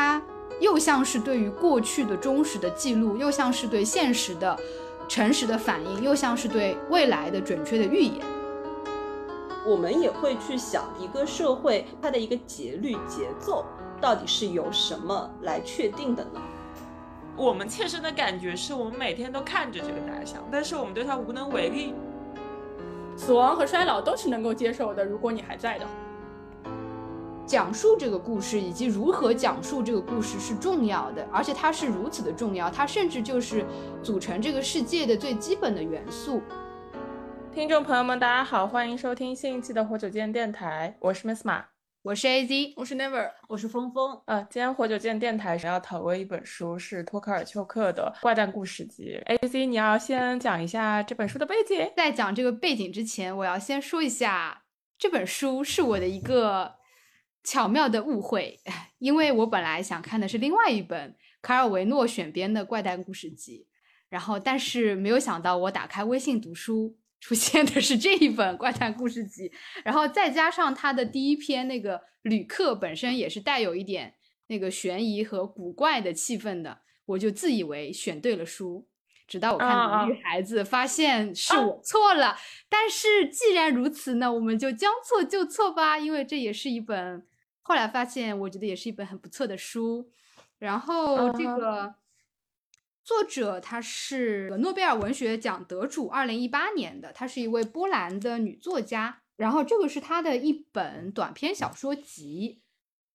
它又像是对于过去的忠实的记录，又像是对现实的诚实的反应，又像是对未来的准确的预言。我们也会去想一个社会它的一个节律节奏到底是由什么来确定的呢？我们切身的感觉是我们每天都看着这个大象，但是我们对它无能为力。死亡和衰老都是能够接受的，如果你还在的话。讲述这个故事以及如何讲述这个故事是重要的，而且它是如此的重要，它甚至就是组成这个世界的最基本的元素。听众朋友们，大家好，欢迎收听新一期的活久见电台，我是 Miss 马，我是 AZ，我是 Never，我是峰峰。呃，今天活久见电台要讨论一本书，是托克尔丘克的《怪诞故事集》。AZ，你要先讲一下这本书的背景。在讲这个背景之前，我要先说一下，这本书是我的一个巧妙的误会，因为我本来想看的是另外一本卡尔维诺选编的《怪诞故事集》，然后但是没有想到，我打开微信读书。出现的是这一本怪诞故事集，然后再加上他的第一篇那个旅客本身也是带有一点那个悬疑和古怪的气氛的，我就自以为选对了书，直到我看到女孩子发现是我错了。但是既然如此呢，我们就将错就错吧，因为这也是一本后来发现我觉得也是一本很不错的书。然后这个。作者她是诺贝尔文学奖得主，二零一八年的，她是一位波兰的女作家。然后这个是她的一本短篇小说集，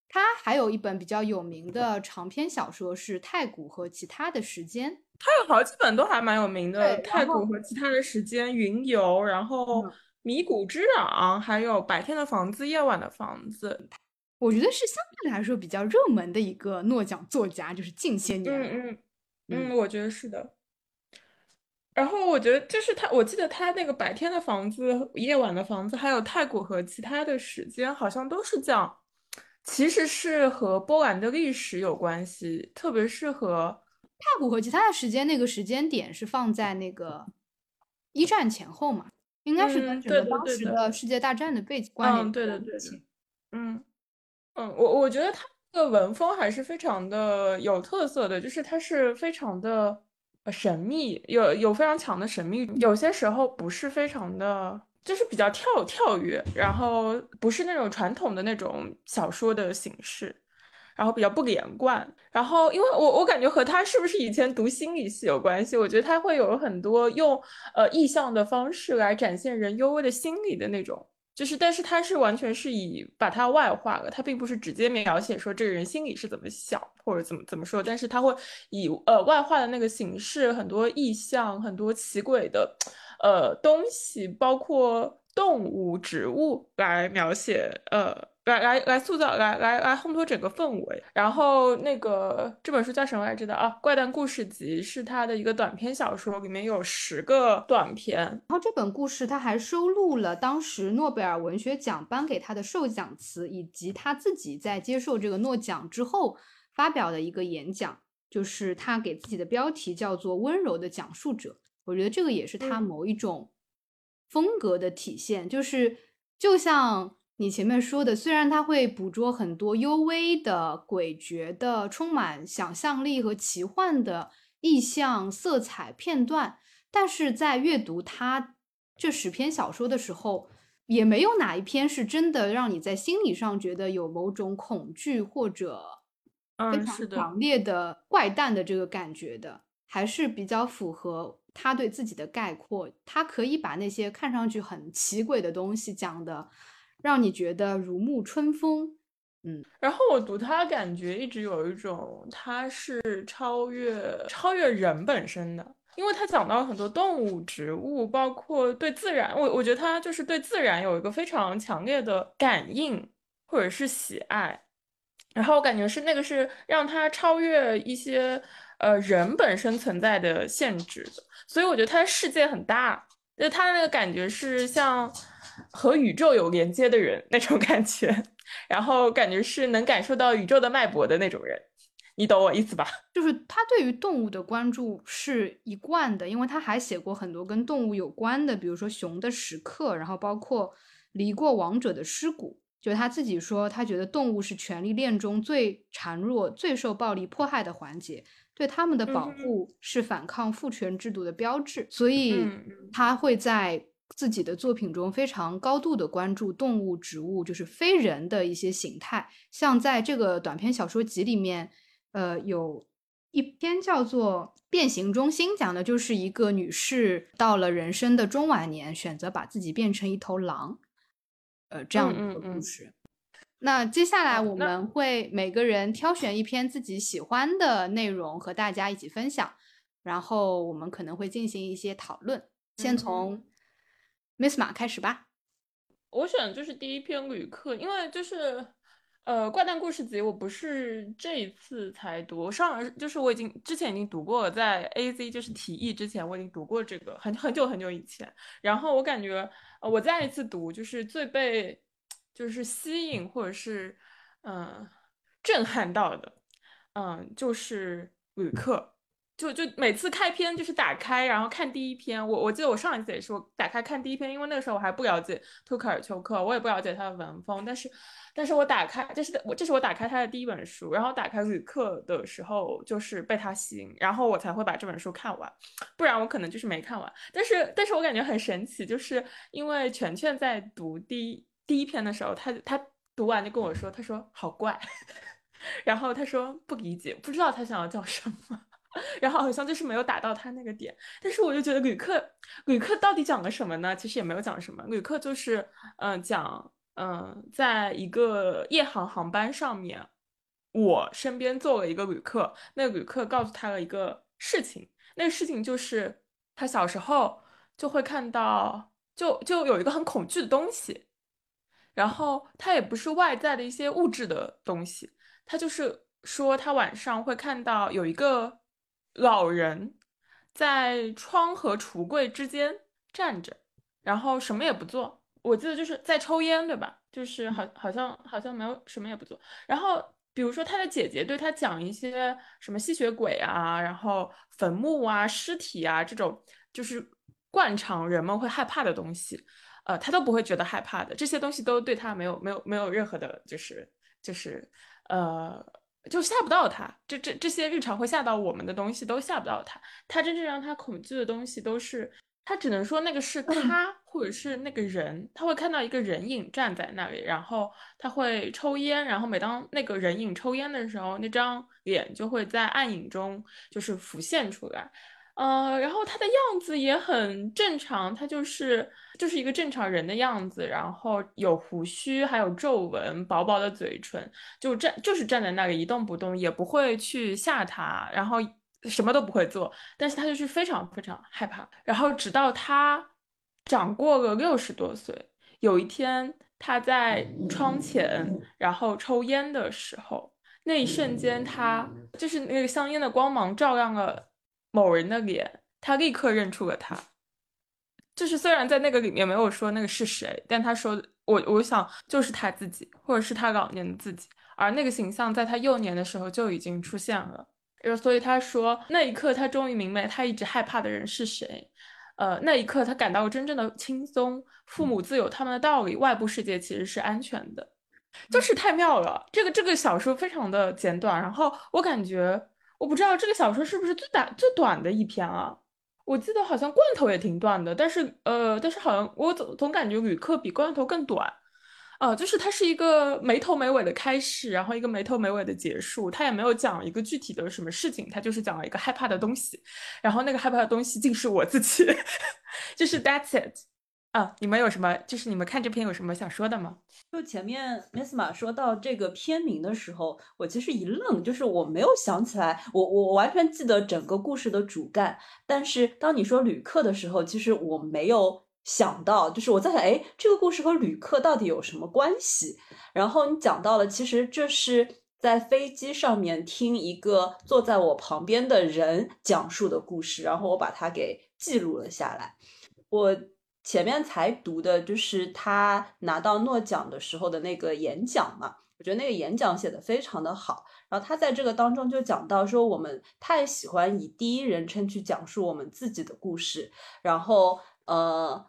她还有一本比较有名的长篇小说是《太古和其他的时间》。她有好几本都还蛮有名的，《太古和其他的时间》、《云游》，然后《迷谷之壤》，还有《白天的房子，夜晚的房子》。我觉得是相对来说比较热门的一个诺奖作家，就是近些年。嗯嗯。嗯，我觉得是的。然后我觉得就是他，我记得他那个白天的房子、夜晚的房子，还有太古和其他的时间，好像都是讲，其实是和波兰的历史有关系，特别是和太古和其他的时间那个时间点是放在那个一战前后嘛，应该是跟整个当时的世界大战的背景关联。对的，对的。嗯嗯，我我觉得他。这个文风还是非常的有特色的，就是他是非常的神秘，有有非常强的神秘，有些时候不是非常的，就是比较跳跳跃，然后不是那种传统的那种小说的形式，然后比较不连贯。然后因为我我感觉和他是不是以前读心理系有关系，我觉得他会有很多用呃意象的方式来展现人幽微的心理的那种。就是，但是他是完全是以把它外化了，他并不是直接描写说这个人心里是怎么想或者怎么怎么说，但是他会以呃外化的那个形式，很多意象，很多奇诡的呃东西，包括动物、植物来描写呃。来来来，塑造来来来烘托整个氛围。然后那个这本书叫什么来着的啊？《怪诞故事集》是他的一个短篇小说，里面有十个短篇。然后这本故事他还收录了当时诺贝尔文学奖颁给他的授奖词，以及他自己在接受这个诺奖之后发表的一个演讲，就是他给自己的标题叫做《温柔的讲述者》。我觉得这个也是他某一种风格的体现，就是就像。你前面说的，虽然他会捕捉很多幽微的、诡谲的、充满想象力和奇幻的意象、色彩片段，但是在阅读他这十篇小说的时候，也没有哪一篇是真的让你在心理上觉得有某种恐惧或者非常强烈的怪诞的这个感觉的，还是比较符合他对自己的概括。他可以把那些看上去很奇诡的东西讲的。让你觉得如沐春风，嗯，然后我读他感觉一直有一种他是超越超越人本身的，因为他讲到很多动物、植物，包括对自然，我我觉得他就是对自然有一个非常强烈的感应或者是喜爱，然后我感觉是那个是让他超越一些呃人本身存在的限制的，所以我觉得他的世界很大，就他的那个感觉是像。和宇宙有连接的人那种感觉，然后感觉是能感受到宇宙的脉搏的那种人，你懂我意思吧？就是他对于动物的关注是一贯的，因为他还写过很多跟动物有关的，比如说《熊的时刻》，然后包括《离过王者的尸骨》，就他自己说，他觉得动物是权力链中最孱弱、最受暴力迫害的环节，对他们的保护是反抗父权制度的标志，所以他会在自己的作品中非常高度的关注动物、植物，就是非人的一些形态。像在这个短篇小说集里面，呃，有一篇叫做《变形中心》，讲的就是一个女士到了人生的中晚年，选择把自己变成一头狼。呃，这样的一个故事。那接下来我们会每个人挑选一篇自己喜欢的内容和大家一起分享，然后我们可能会进行一些讨论。先从 Miss 马开始吧。我选就是第一篇旅客，因为就是呃怪诞故事集，我不是这一次才读，上就是我已经之前已经读过了，在 A Z 就是提议之前我已经读过这个很很久很久以前，然后我感觉。我再一次读，就是最被就是吸引或者是嗯震撼到的，嗯，就是旅客，就就每次开篇就是打开，然后看第一篇。我我记得我上一次也是我打开看第一篇，因为那个时候我还不了解托克尔丘克，我也不了解他的文风，但是但是我打开，这是我这是我打开他的第一本书，然后打开旅客的时候就是被他吸引，然后我才会把这本书看完，不然我可能就是没看完。但是但是我感觉很神奇，就是因为全全在读第一第一篇的时候，他他读完就跟我说，他说好怪，然后他说不理解，不知道他想要叫什么。然后好像就是没有打到他那个点，但是我就觉得旅客旅客到底讲了什么呢？其实也没有讲什么，旅客就是嗯讲嗯在一个夜航航班上面，我身边坐了一个旅客，那个旅客告诉他了一个事情，那个事情就是他小时候就会看到就就有一个很恐惧的东西，然后他也不是外在的一些物质的东西，他就是说他晚上会看到有一个。老人在窗和橱柜之间站着，然后什么也不做。我记得就是在抽烟，对吧？就是好，好像好像没有什么也不做。然后比如说他的姐姐对他讲一些什么吸血鬼啊，然后坟墓啊、尸体啊这种，就是惯常人们会害怕的东西，呃，他都不会觉得害怕的。这些东西都对他没有没有没有任何的，就是就是呃。就吓不到他，这这这些日常会吓到我们的东西都吓不到他。他真正让他恐惧的东西都是，他只能说那个是他，或者是那个人。他会看到一个人影站在那里，然后他会抽烟，然后每当那个人影抽烟的时候，那张脸就会在暗影中就是浮现出来。呃，然后他的样子也很正常，他就是就是一个正常人的样子，然后有胡须，还有皱纹，薄薄的嘴唇，就站就是站在那里一动不动，也不会去吓他，然后什么都不会做，但是他就是非常非常害怕。然后直到他长过了六十多岁，有一天他在窗前，然后抽烟的时候，那一瞬间，他就是那个香烟的光芒照亮了。某人的脸，他立刻认出了他。就是虽然在那个里面没有说那个是谁，但他说我，我想就是他自己，或者是他老年的自己。而那个形象在他幼年的时候就已经出现了。所以他说那一刻他终于明白他一直害怕的人是谁。呃，那一刻他感到真正的轻松。父母自有他们的道理，外部世界其实是安全的。就是太妙了。这个这个小说非常的简短，然后我感觉。我不知道这个小说是不是最短最短的一篇啊？我记得好像罐头也挺短的，但是呃，但是好像我总总感觉旅客比罐头更短，啊，就是它是一个没头没尾的开始，然后一个没头没尾的结束，它也没有讲一个具体的什么事情，它就是讲了一个害怕的东西，然后那个害怕的东西竟是我自己，就是 that's it。啊，你们有什么？就是你们看这篇有什么想说的吗？就前面 Miss 马说到这个片名的时候，我其实一愣，就是我没有想起来，我我完全记得整个故事的主干，但是当你说旅客的时候，其实我没有想到，就是我在想，哎，这个故事和旅客到底有什么关系？然后你讲到了，其实这是在飞机上面听一个坐在我旁边的人讲述的故事，然后我把它给记录了下来，我。前面才读的就是他拿到诺奖的时候的那个演讲嘛，我觉得那个演讲写的非常的好。然后他在这个当中就讲到说，我们太喜欢以第一人称去讲述我们自己的故事，然后呃，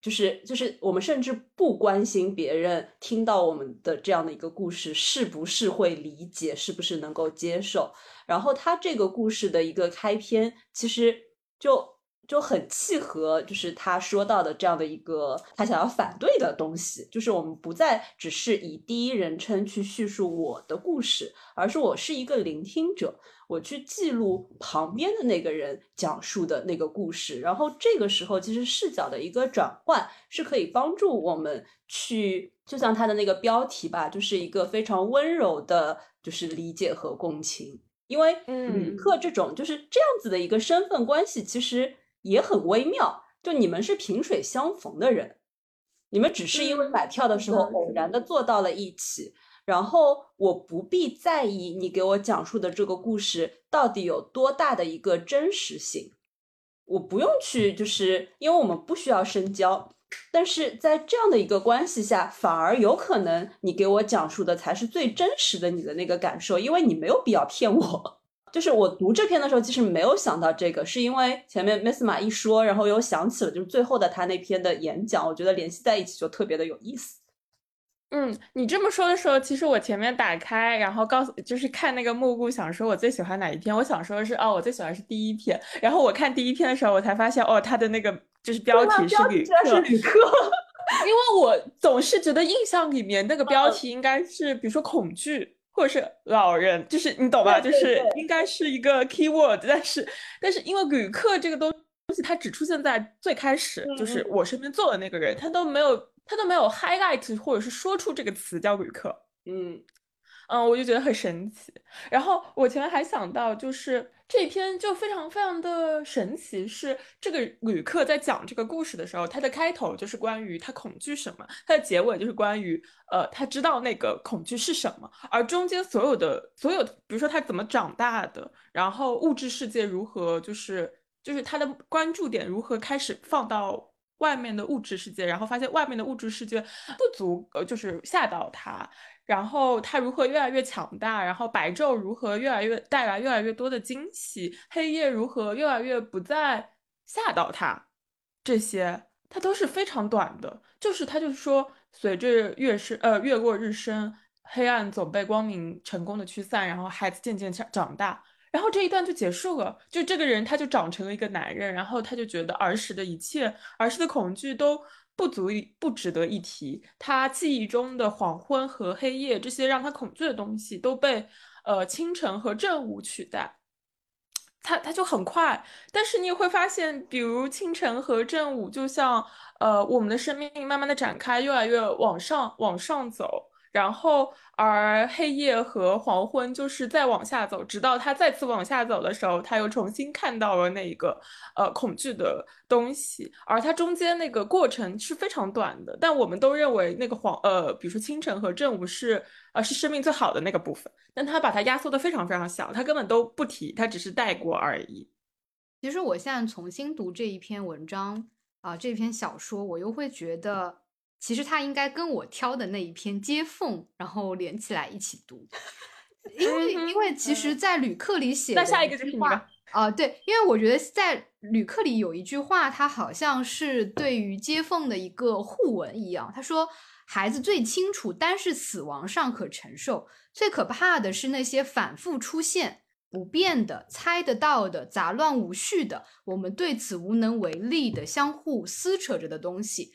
就是就是我们甚至不关心别人听到我们的这样的一个故事是不是会理解，是不是能够接受。然后他这个故事的一个开篇，其实就就很契合，就是他说到的这样的一个他想要反对的东西，就是我们不再只是以第一人称去叙述我的故事，而是我是一个聆听者。我去记录旁边的那个人讲述的那个故事，然后这个时候其实视角的一个转换是可以帮助我们去，就像他的那个标题吧，就是一个非常温柔的，就是理解和共情。因为旅客这种就是这样子的一个身份关系，其实也很微妙。就你们是萍水相逢的人，你们只是因为买票的时候偶然的坐到了一起。然后我不必在意你给我讲述的这个故事到底有多大的一个真实性，我不用去，就是因为我们不需要深交，但是在这样的一个关系下，反而有可能你给我讲述的才是最真实的你的那个感受，因为你没有必要骗我。就是我读这篇的时候，其实没有想到这个，是因为前面 Miss 马一说，然后又想起了就是最后的他那篇的演讲，我觉得联系在一起就特别的有意思。嗯，你这么说的时候，其实我前面打开，然后告诉就是看那个幕布，想说我最喜欢哪一篇。我想说的是，哦，我最喜欢是第一篇。然后我看第一篇的时候，我才发现，哦，他的那个就是标题是旅客，是旅客。因为我总是觉得印象里面那个标题应该是，比如说恐惧，或者是老人，就是你懂吧？就是应该是一个 keyword。但是，但是因为旅客这个东东西，它只出现在最开始，就是我身边坐的那个人，他都没有。他都没有 highlight 或者是说出这个词叫旅客，嗯嗯，我就觉得很神奇。然后我前面还想到，就是这篇就非常非常的神奇，是这个旅客在讲这个故事的时候，他的开头就是关于他恐惧什么，他的结尾就是关于呃他知道那个恐惧是什么，而中间所有的所有，比如说他怎么长大的，然后物质世界如何，就是就是他的关注点如何开始放到。外面的物质世界，然后发现外面的物质世界不足，呃，就是吓到他，然后他如何越来越强大，然后白昼如何越来越带来越来越多的惊喜，黑夜如何越来越不再吓到他，这些他都是非常短的，就是他就是说，随着月升，呃，月落日升，黑暗总被光明成功的驱散，然后孩子渐渐长长大。然后这一段就结束了，就这个人他就长成了一个男人，然后他就觉得儿时的一切、儿时的恐惧都不足以、不值得一提。他记忆中的黄昏和黑夜这些让他恐惧的东西都被呃清晨和正午取代。他他就很快，但是你也会发现，比如清晨和正午，就像呃我们的生命慢慢的展开，越来越往上往上走。然后，而黑夜和黄昏就是再往下走，直到他再次往下走的时候，他又重新看到了那一个呃恐惧的东西。而他中间那个过程是非常短的，但我们都认为那个黄呃，比如说清晨和正午是呃是生命最好的那个部分，但他把它压缩的非常非常小，他根本都不提，他只是带过而已。其实我现在重新读这一篇文章啊，这篇小说，我又会觉得。其实他应该跟我挑的那一篇接缝，然后连起来一起读，因为因为其实，在旅客里写的那下一个就是你吧？啊，对，因为我觉得在旅客里有一句话，它好像是对于接缝的一个互文一样。他说：“孩子最清楚，单是死亡尚可承受，最可怕的是那些反复出现、不变的、猜得到的、杂乱无序的，我们对此无能为力的、相互撕扯着的东西。”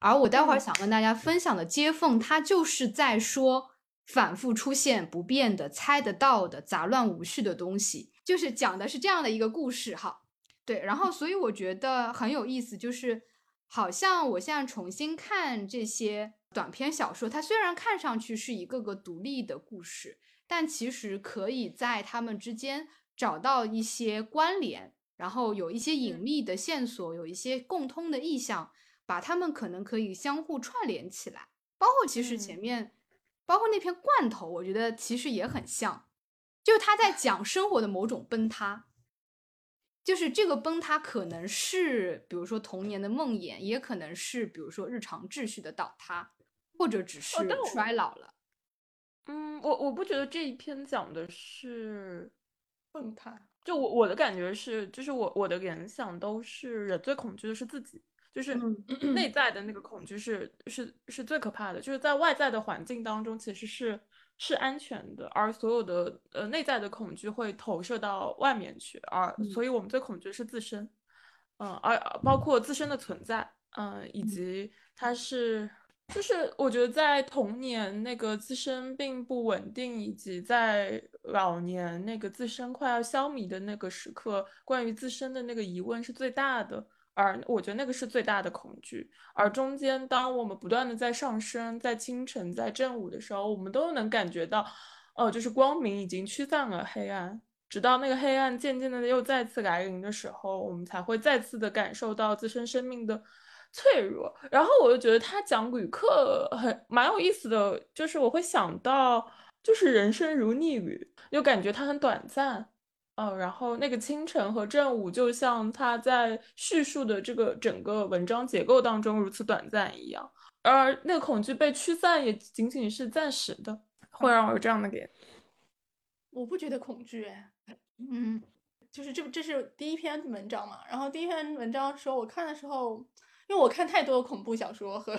而我待会儿想跟大家分享的接缝，它就是在说反复出现、不变的、猜得到的、杂乱无序的东西，就是讲的是这样的一个故事哈。对，然后所以我觉得很有意思，就是好像我现在重新看这些短篇小说，它虽然看上去是一个个独立的故事，但其实可以在它们之间找到一些关联，然后有一些隐秘的线索，有一些共通的意象。把他们可能可以相互串联起来，包括其实前面，包括那篇罐头，我觉得其实也很像，就是他在讲生活的某种崩塌，就是这个崩塌可能是比如说童年的梦魇，也可能是比如说日常秩序的倒塌，或者只是衰老了。嗯，我我不觉得这一篇讲的是崩塌，就我我的感觉是，就是我我的联想都是人最恐惧的是自己。就是嗯。内在的那个恐惧是是是最可怕的，就是在外在的环境当中其实是是安全的，而所有的呃内在的恐惧会投射到外面去，而嗯。所以我们最恐惧是自身，嗯，而而包括自身的存在，嗯，以及它是。就是我觉得在童年那个自身并不稳定，以及在老年那个自身快要消弭的那个时刻，关于自身的那个疑问是最大的，而我觉得那个是最大的恐惧。而中间，当我们不断的在上升，在清晨，在正午的时候，我们都能感觉到，哦，就是光明已经驱散了黑暗，直到那个黑暗渐渐的又再次来临的时候，我们才会再次的感受到自身生命的。脆弱，然后我就觉得他讲旅客很蛮有意思的，就是我会想到，就是人生如逆旅，就感觉它很短暂，嗯，然后那个清晨和正午就像他在叙述的这个整个文章结构当中如此短暂一样，而那个恐惧被驱散也仅仅是暂时的，会让我有这样的感。我不觉得恐惧，嗯，就是这这是第一篇文章嘛，然后第一篇文章的时候我看的时候。因为我看太多恐怖小说和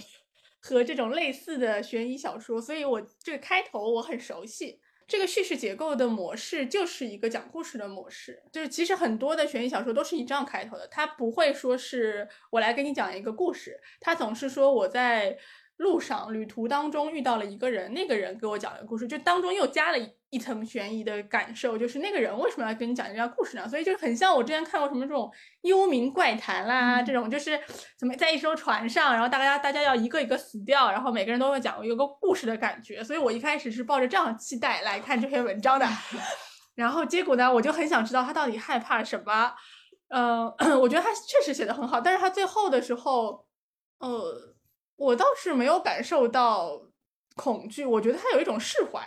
和这种类似的悬疑小说，所以我这个开头我很熟悉。这个叙事结构的模式就是一个讲故事的模式，就是其实很多的悬疑小说都是以这样开头的，它不会说是我来给你讲一个故事，它总是说我在路上旅途当中遇到了一个人，那个人给我讲了个故事，就当中又加了一一层悬疑的感受，就是那个人为什么要跟你讲这段故事呢？所以就很像我之前看过什么这种幽冥怪谈啦，这种就是怎么在一艘船上，然后大家大家要一个一个死掉，然后每个人都会讲有个故事的感觉。所以我一开始是抱着这样的期待来看这篇文章的，然后结果呢，我就很想知道他到底害怕什么。嗯、呃，我觉得他确实写的很好，但是他最后的时候，呃，我倒是没有感受到恐惧，我觉得他有一种释怀。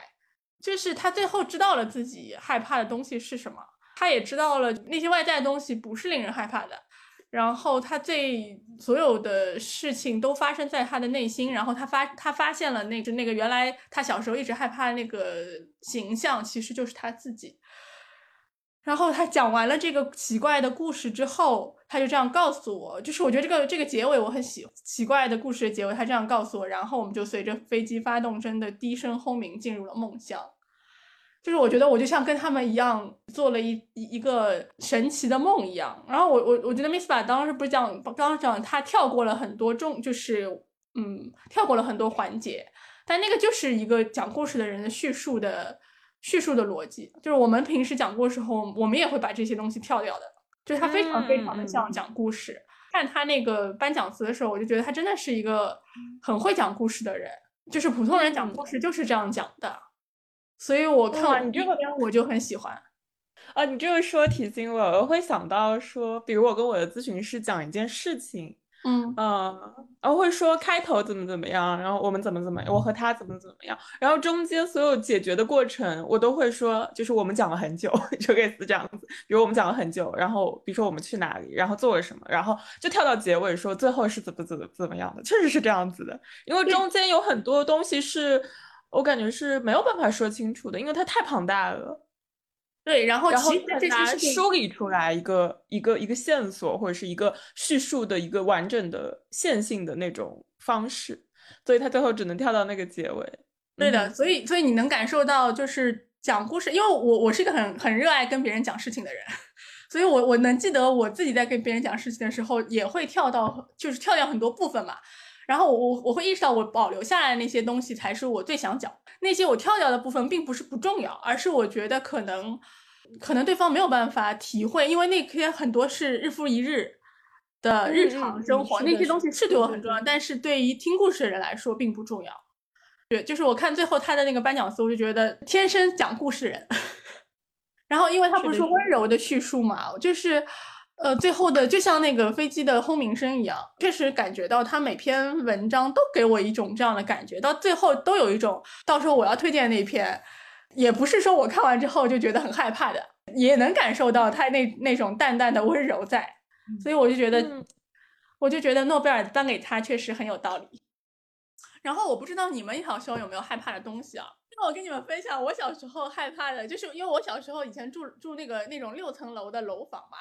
就是他最后知道了自己害怕的东西是什么，他也知道了那些外在的东西不是令人害怕的，然后他最所有的事情都发生在他的内心，然后他发他发现了那个那个原来他小时候一直害怕的那个形象其实就是他自己。然后他讲完了这个奇怪的故事之后，他就这样告诉我，就是我觉得这个这个结尾我很喜，奇怪的故事的结尾，他这样告诉我，然后我们就随着飞机发动声的低声轰鸣进入了梦乡。就是我觉得我就像跟他们一样做了一一个神奇的梦一样。然后我我我觉得 Miss 把当时不是讲刚刚讲他跳过了很多重，就是嗯跳过了很多环节，但那个就是一个讲故事的人的叙述的。叙述的逻辑就是我们平时讲故事时候，我们也会把这些东西跳掉的。就是他非常非常的像讲故事。嗯、看他那个颁奖词的时候，我就觉得他真的是一个很会讲故事的人。就是普通人讲故事就是这样讲的。所以我看完你这个我就很喜欢。啊，你这个说提醒我，我会想到说，比如我跟我的咨询师讲一件事情。嗯嗯，然后会说开头怎么怎么样，然后我们怎么怎么样，我和他怎么怎么样，然后中间所有解决的过程，我都会说，就是我们讲了很久，就类似这样子。比如我们讲了很久，然后比如说我们去哪里，然后做了什么，然后就跳到结尾说最后是怎么怎么怎么样的，确实是这样子的。因为中间有很多东西是我感觉是没有办法说清楚的，因为它太庞大了。对，然后然后其实这很难些事梳理出来一个一个一个线索，或者是一个叙述的一个完整的线性的那种方式，所以他最后只能跳到那个结尾。对的，嗯所以所以你能感受到，就是讲故事，因为我我是一个很很热爱跟别人讲事情的人，所以我我能记得我自己在跟别人讲事情的时候，也会跳到就是跳掉很多部分嘛。然后我我我会意识到，我保留下来的那些东西才是我最想讲，那些我跳掉的部分并不是不重要，而是我觉得可能可能对方没有办法体会，因为那些很多是日复一日的日常生活，那些东西是对我很重要，但是对于听故事的人来说并不重要。对，就是我看最后他的那个颁奖词，我就觉得天生讲故事人。然后，因为他不是说温柔的叙述嘛，就是，呃，最后的就像那个飞机的轰鸣声一样，确实感觉到他每篇文章都给我一种这样的感觉，到最后都有一种，到时候我要推荐的那篇，也不是说我看完之后就觉得很害怕的，也能感受到他那那种淡淡的温柔在，所以我就觉得，嗯我就觉得诺贝尔颁给他确实很有道理。然后我不知道你们小时候有没有害怕的东西啊？那我跟你们分享，我小时候害怕的，就是因为我小时候以前住住那个那种六层楼的楼房嘛，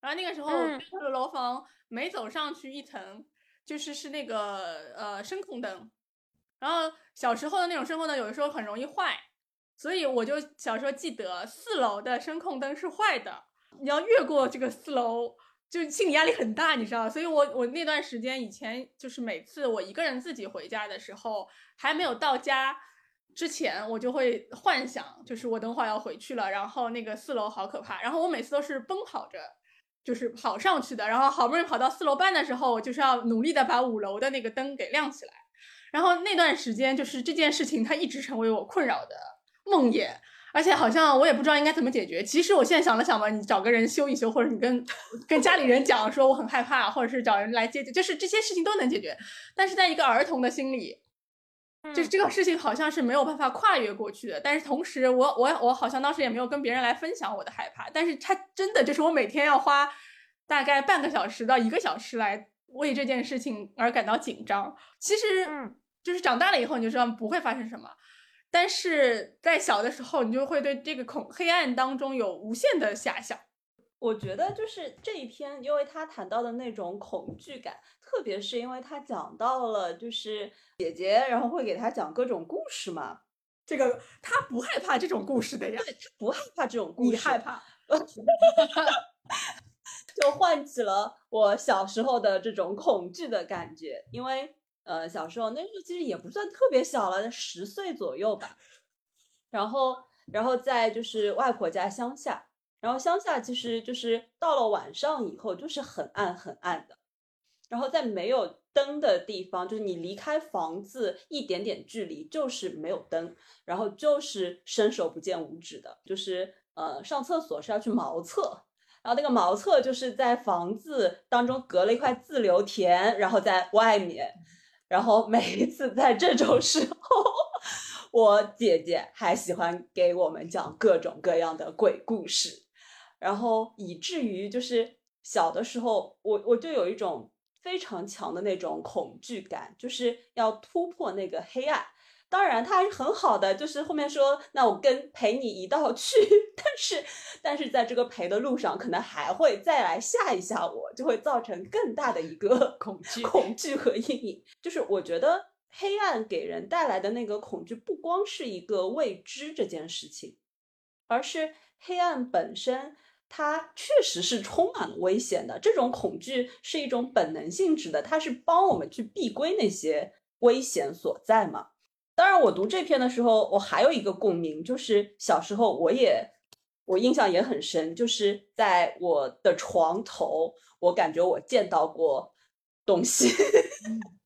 然后那个时候嗯这个楼房每走上去一层，就是是那个呃声控灯，然后小时候的那种声控灯有的时候很容易坏，所以我就小时候记得四楼的声控灯是坏的，你要越过这个四楼，就心理压力很大，你知道？所以我我那段时间以前就是每次我一个人自己回家的时候，还没有到家之前，我就会幻想，就是我等会儿要回去了，然后那个四楼好可怕，然后我每次都是奔跑着。就是跑上去的，然后好不容易跑到四楼半的时候，我就是要努力的把五楼的那个灯给亮起来。然后那段时间，就是这件事情，它一直成为我困扰的梦魇，而且好像我也不知道应该怎么解决。其实我现在想了想吧，你找个人修一修，或者你跟跟家里人讲说我很害怕，或者是找人来解决，就是这些事情都能解决。但是在一个儿童的心里，就是嗯这个事情好像是没有办法跨越过去的。但是同时我，我我好像当时也没有跟别人来分享我的害怕，但是它真的就是我每天要花大概半个小时到一个小时来为这件事情而感到紧张。其实，嗯就是长大了以后你就知道不会发生什么，但是在小的时候你就会对这个恐黑暗当中有无限的遐想。我觉得就是这一篇，因为他谈到的那种恐惧感，特别是因为他讲到了就是姐姐，然后会给他讲各种故事嘛，这个他不害怕这种故事的呀，不害怕这种故事，你害怕？就唤起了我小时候的这种恐惧的感觉，因为呃小时候那时候其实也不算特别小了，十岁左右吧。然后，然后在就是外婆家乡下，然后乡下其实就是到了晚上以后就是很暗很暗的，然后在没有灯的地方，就是你离开房子一点点距离就是没有灯，然后就是伸手不见五指的，就是呃上厕所是要去茅厕。然后那个茅厕就是在房子当中隔了一块自留田，然后在外面，然后每一次在这种时候，我姐姐还喜欢给我们讲各种各样的鬼故事，然后以至于就是小的时候，我我就有一种非常强的那种恐惧感，就是要突破那个黑暗。当然，他还是很好的，就是后面说，那我跟陪你一道去，但是，但是在这个陪的路上，可能还会再来吓一吓我，就会造成更大的一个 恐惧恐惧和阴影。就是我觉得黑暗给人带来的那个恐惧，不光是一个未知这件事情，而是黑暗本身。它确实是充满了危险的，这种恐惧是一种本能性质的，它是帮我们去避归那些危险所在嘛。当然，我读这篇的时候，我还有一个共鸣，就是小时候我也我印象也很深，就是在我的床头，我感觉我见到过东西。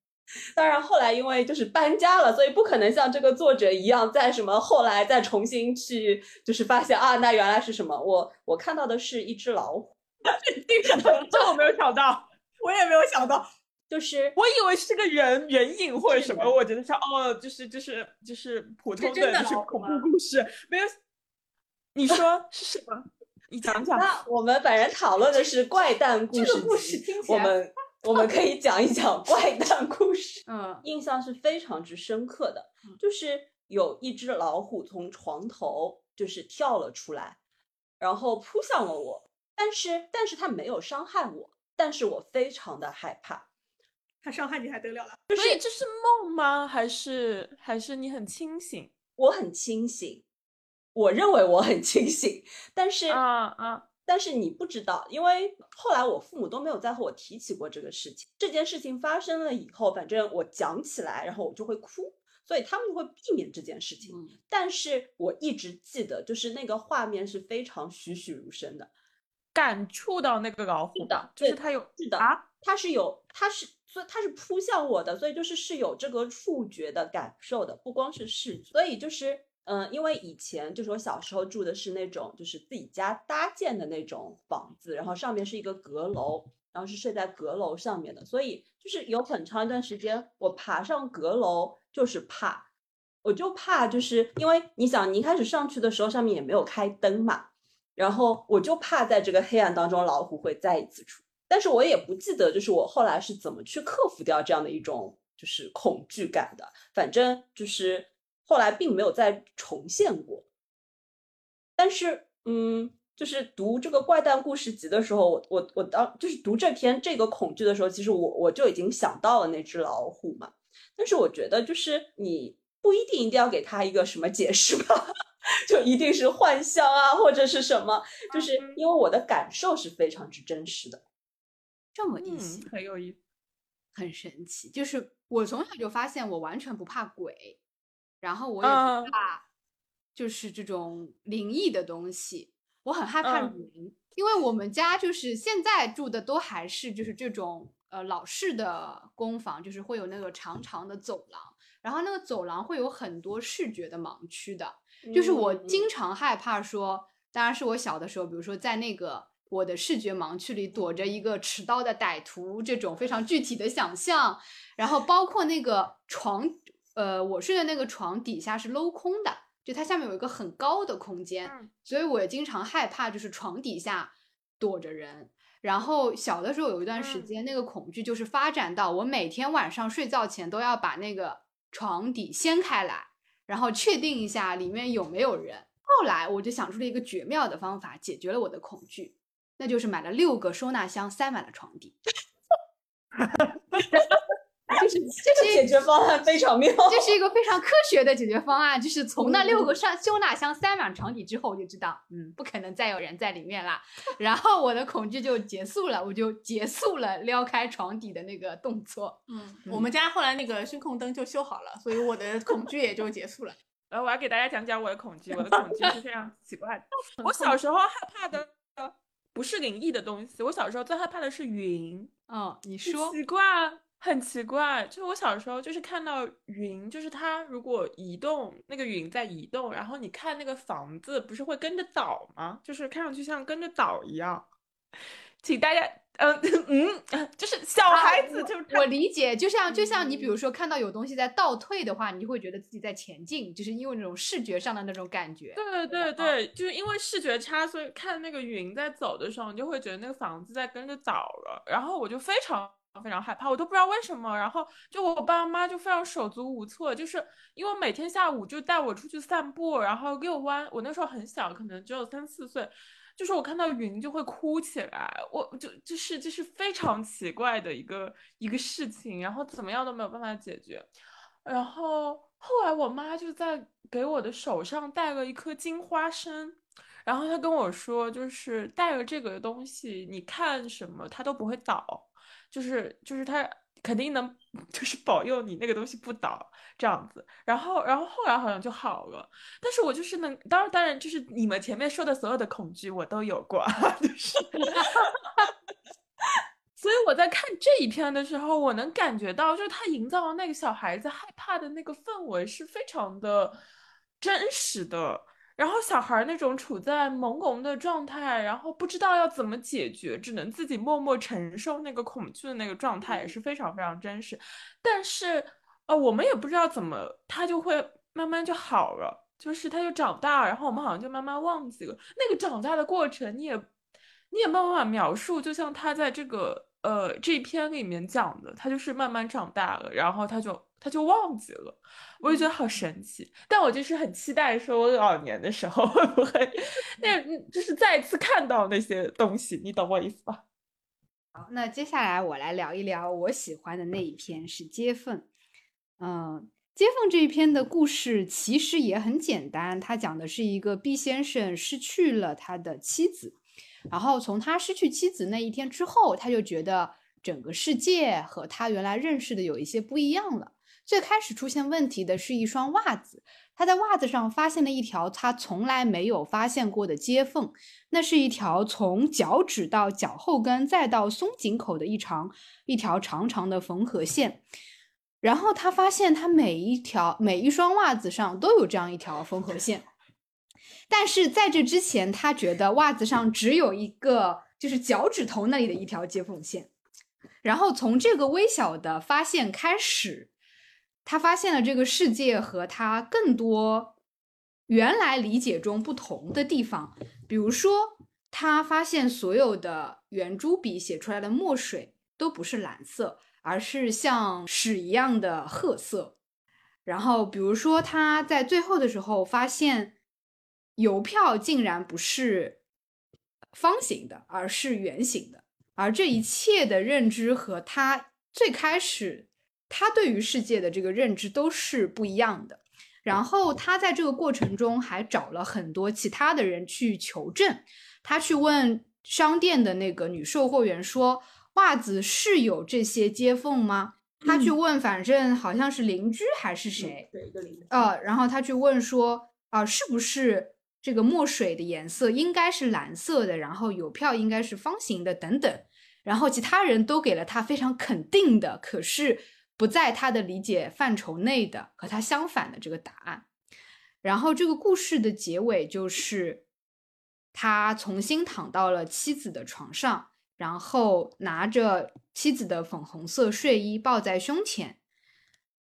当然，后来因为就是搬家了，所以不可能像这个作者一样，在什么后来再重新去，就是发现啊，那原来是什么？我我看到的是一只老虎，这我没有想到，我也没有想到，就是我以为是个人人影或者什么，我觉得是哦，就是就是就是普通真的就是恐怖故事，没有。你说 是什么？你讲讲。那我们本人讨论的是怪诞故事这个故事集听起来我们我们可以讲一讲怪诞故事。嗯，印象是非常之深刻的，就是有一只老虎从床头就是跳了出来，然后扑向了我，但是但是它没有伤害我，但是我非常的害怕。它伤害你还得了了？所以这是梦吗？还是还是你很清醒？我很清醒，我认为我很清醒，但是啊啊，但是你不知道，因为后来我父母都没有再和我提起过这个事情。这件事情发生了以后，反正我讲起来，然后我就会哭，所以他们就会避免这件事情。嗯但是我一直记得，就是那个画面是非常栩栩如生的。感触到那个老虎的就是对它有是的啊，它是有，它是，所以它是扑向我的，所以就是是有这个触觉的感受的，不光是视觉。所以就是，嗯、因为以前就是我小时候住的是那种就是自己家搭建的那种房子，然后上面是一个阁楼，然后是睡在阁楼上面的，所以就是有很长一段时间我爬上阁楼就是怕，我就怕就是因为你想，你一开始上去的时候上面也没有开灯嘛。然后我就怕在这个黑暗当中，老虎会再一次出。但是我也不记得，就是我后来是怎么去克服掉这样的一种就是恐惧感的。反正就是后来并没有再重现过。但是，嗯，就就是读这个怪诞故事集的时候，我我我当就是读这篇这个恐惧的时候，其实我我就已经想到了那只老虎嘛。但是我觉得，就是你不一定一定要给他一个什么解释吧，就一定是幻象啊，或者是什么，就是因为我的感受是非常之真实的。这么一嗯些，，很有意思。很神奇。就是我从小就发现我完全不怕鬼，然后我也嗯。不怕就是这种灵异的东西，我很害怕嗯。人，因为我们家就是现在住的都还是就是这种呃老式的公房，就是会有那个长长的走廊，然后那个走廊会有很多视觉的盲区的，就是我嗯。经常害怕说，当然是我小的时候，比如说在那个我的视觉盲区里躲着一个持刀的歹徒，这种非常具体的想象，然后包括那个床，呃，我睡的那个床底下是镂空的，就它下面有一个很高的空间，嗯所以我也经常害怕，就是床底下躲着人。然后小的时候有一段时嗯间，那个恐惧就是发展到我每天晚上睡觉前都要把那个床底掀开来，然后确定一下里面有没有人。后来我就想出了一个绝妙的方法，解决了我的恐惧，那就是买了六个收纳箱，塞满了床底。就是这个解决方案非常妙。这是一个非常科学的解决方案，就是从那六个上收纳箱塞满床底之后，我就知道，嗯，不可能再有人在里面啦。然后我的恐惧就结束了，我就结束了撩开床底的那个动作。嗯，我们家后来那个声控灯就修好了，所以我的恐惧也就结束了。然 后我要给大家讲讲我的恐惧，我的恐惧是非常奇怪的。我小时候害怕的不是灵异的东西，我小时候最害怕的是云。嗯，你说，奇怪，很奇怪。就是我小时候就是看到云，就是它如果移动，那个云在移动，然后你看那个房子不是会跟着倒吗？就是看上去像跟着倒一样。请大家，嗯嗯，就是小孩子就是我理解，就像就像你比如说看到有东西在倒退的话，你会觉得自己在前进，就是因为那种视觉上的那种感觉。对对对，就是因为视觉差，所以看那个云在走的时候，你就会觉得那个房子在跟着倒了，然后我就非常非常害怕，我都不知道为什么，然后就我爸妈就非常手足无措，就是因为每天下午就带我出去散步，然后遛弯，我那时候很小，可能只有三四岁。就是我看到云就会哭起来，我就就是就是非常奇怪的一个一个事情，然后怎么样都没有办法解决。然后后来我妈就在给我的手上戴了一颗金花生，然后她跟我说，就是戴了这个东西，你看什么它都不会倒，就是就是它肯定能 就是保佑你那个东西不倒这样子。然后然后后来好像就好了，但是我就是能，当然当然就是你们前面说的所有的恐惧我都有过，就是。所以我在看这一篇的时候，我能感觉到，就是他营造的那个小孩子害怕的那个氛围是非常的真实的。然后小孩那种处在朦胧的状态，然后不知道要怎么解决，只能自己默默承受那个恐惧的那个状态，也是非常非常真实。但是，呃，我们也不知道怎么，他就会慢慢就好了，就是他就长大，然后我们好像就慢慢忘记了那个长大的过程，你也你也没有办法描述，就像他在这个呃这一篇里面讲的，他就是慢慢长大了，然后他就他就忘记了，我就觉得好神奇。但我就是很期待，说我老年的时候 会不会那就是再次看到那些东西，你懂我意思吧？好，那接下来我来聊一聊我喜欢的那一篇是《接缝》。嗯，《接缝》这一篇的故事其实也很简单，它讲的是一个毕先生失去了他的妻子，然后从他失去妻子那一天之后，他就觉得整个世界和他原来认识的有一些不一样了。最开始出现问题的是一双袜子，他在袜子上发现了一条他从来没有发现过的接缝，那是一条从脚趾到脚后跟再到松紧口的一长一条长长的缝合线。然后他发现他每一条每一双袜子上都有这样一条缝合线，但是在这之前，他觉得袜子上只有一个就是脚趾头那里的一条接缝线。然后从这个微小的发现开始，他发现了这个世界和他更多原来理解中不同的地方。比如说，他发现所有的圆珠笔写出来的墨水都不是蓝色，而是像屎一样的褐色。然后，比如说他在最后的时候发现邮票竟然不是方形的，而是圆形的。而这一切的认知和他最开始他对于世界的这个认知都是不一样的。然后他在这个过程中还找了很多其他的人去求证，他去问商店的那个女售货员说：“袜子是有这些接缝吗？”他去问，反正好像是邻居还是谁，对一个邻居，呃，然后他去问说：“啊，是不是这个墨水的颜色应该是蓝色的？然后邮票应该是方形的，等等。”然后其他人都给了他非常肯定的，可是。不在他的理解范畴内的和他相反的这个答案，然后这个故事的结尾就是他重新躺到了妻子的床上，然后拿着妻子的粉红色睡衣抱在胸前，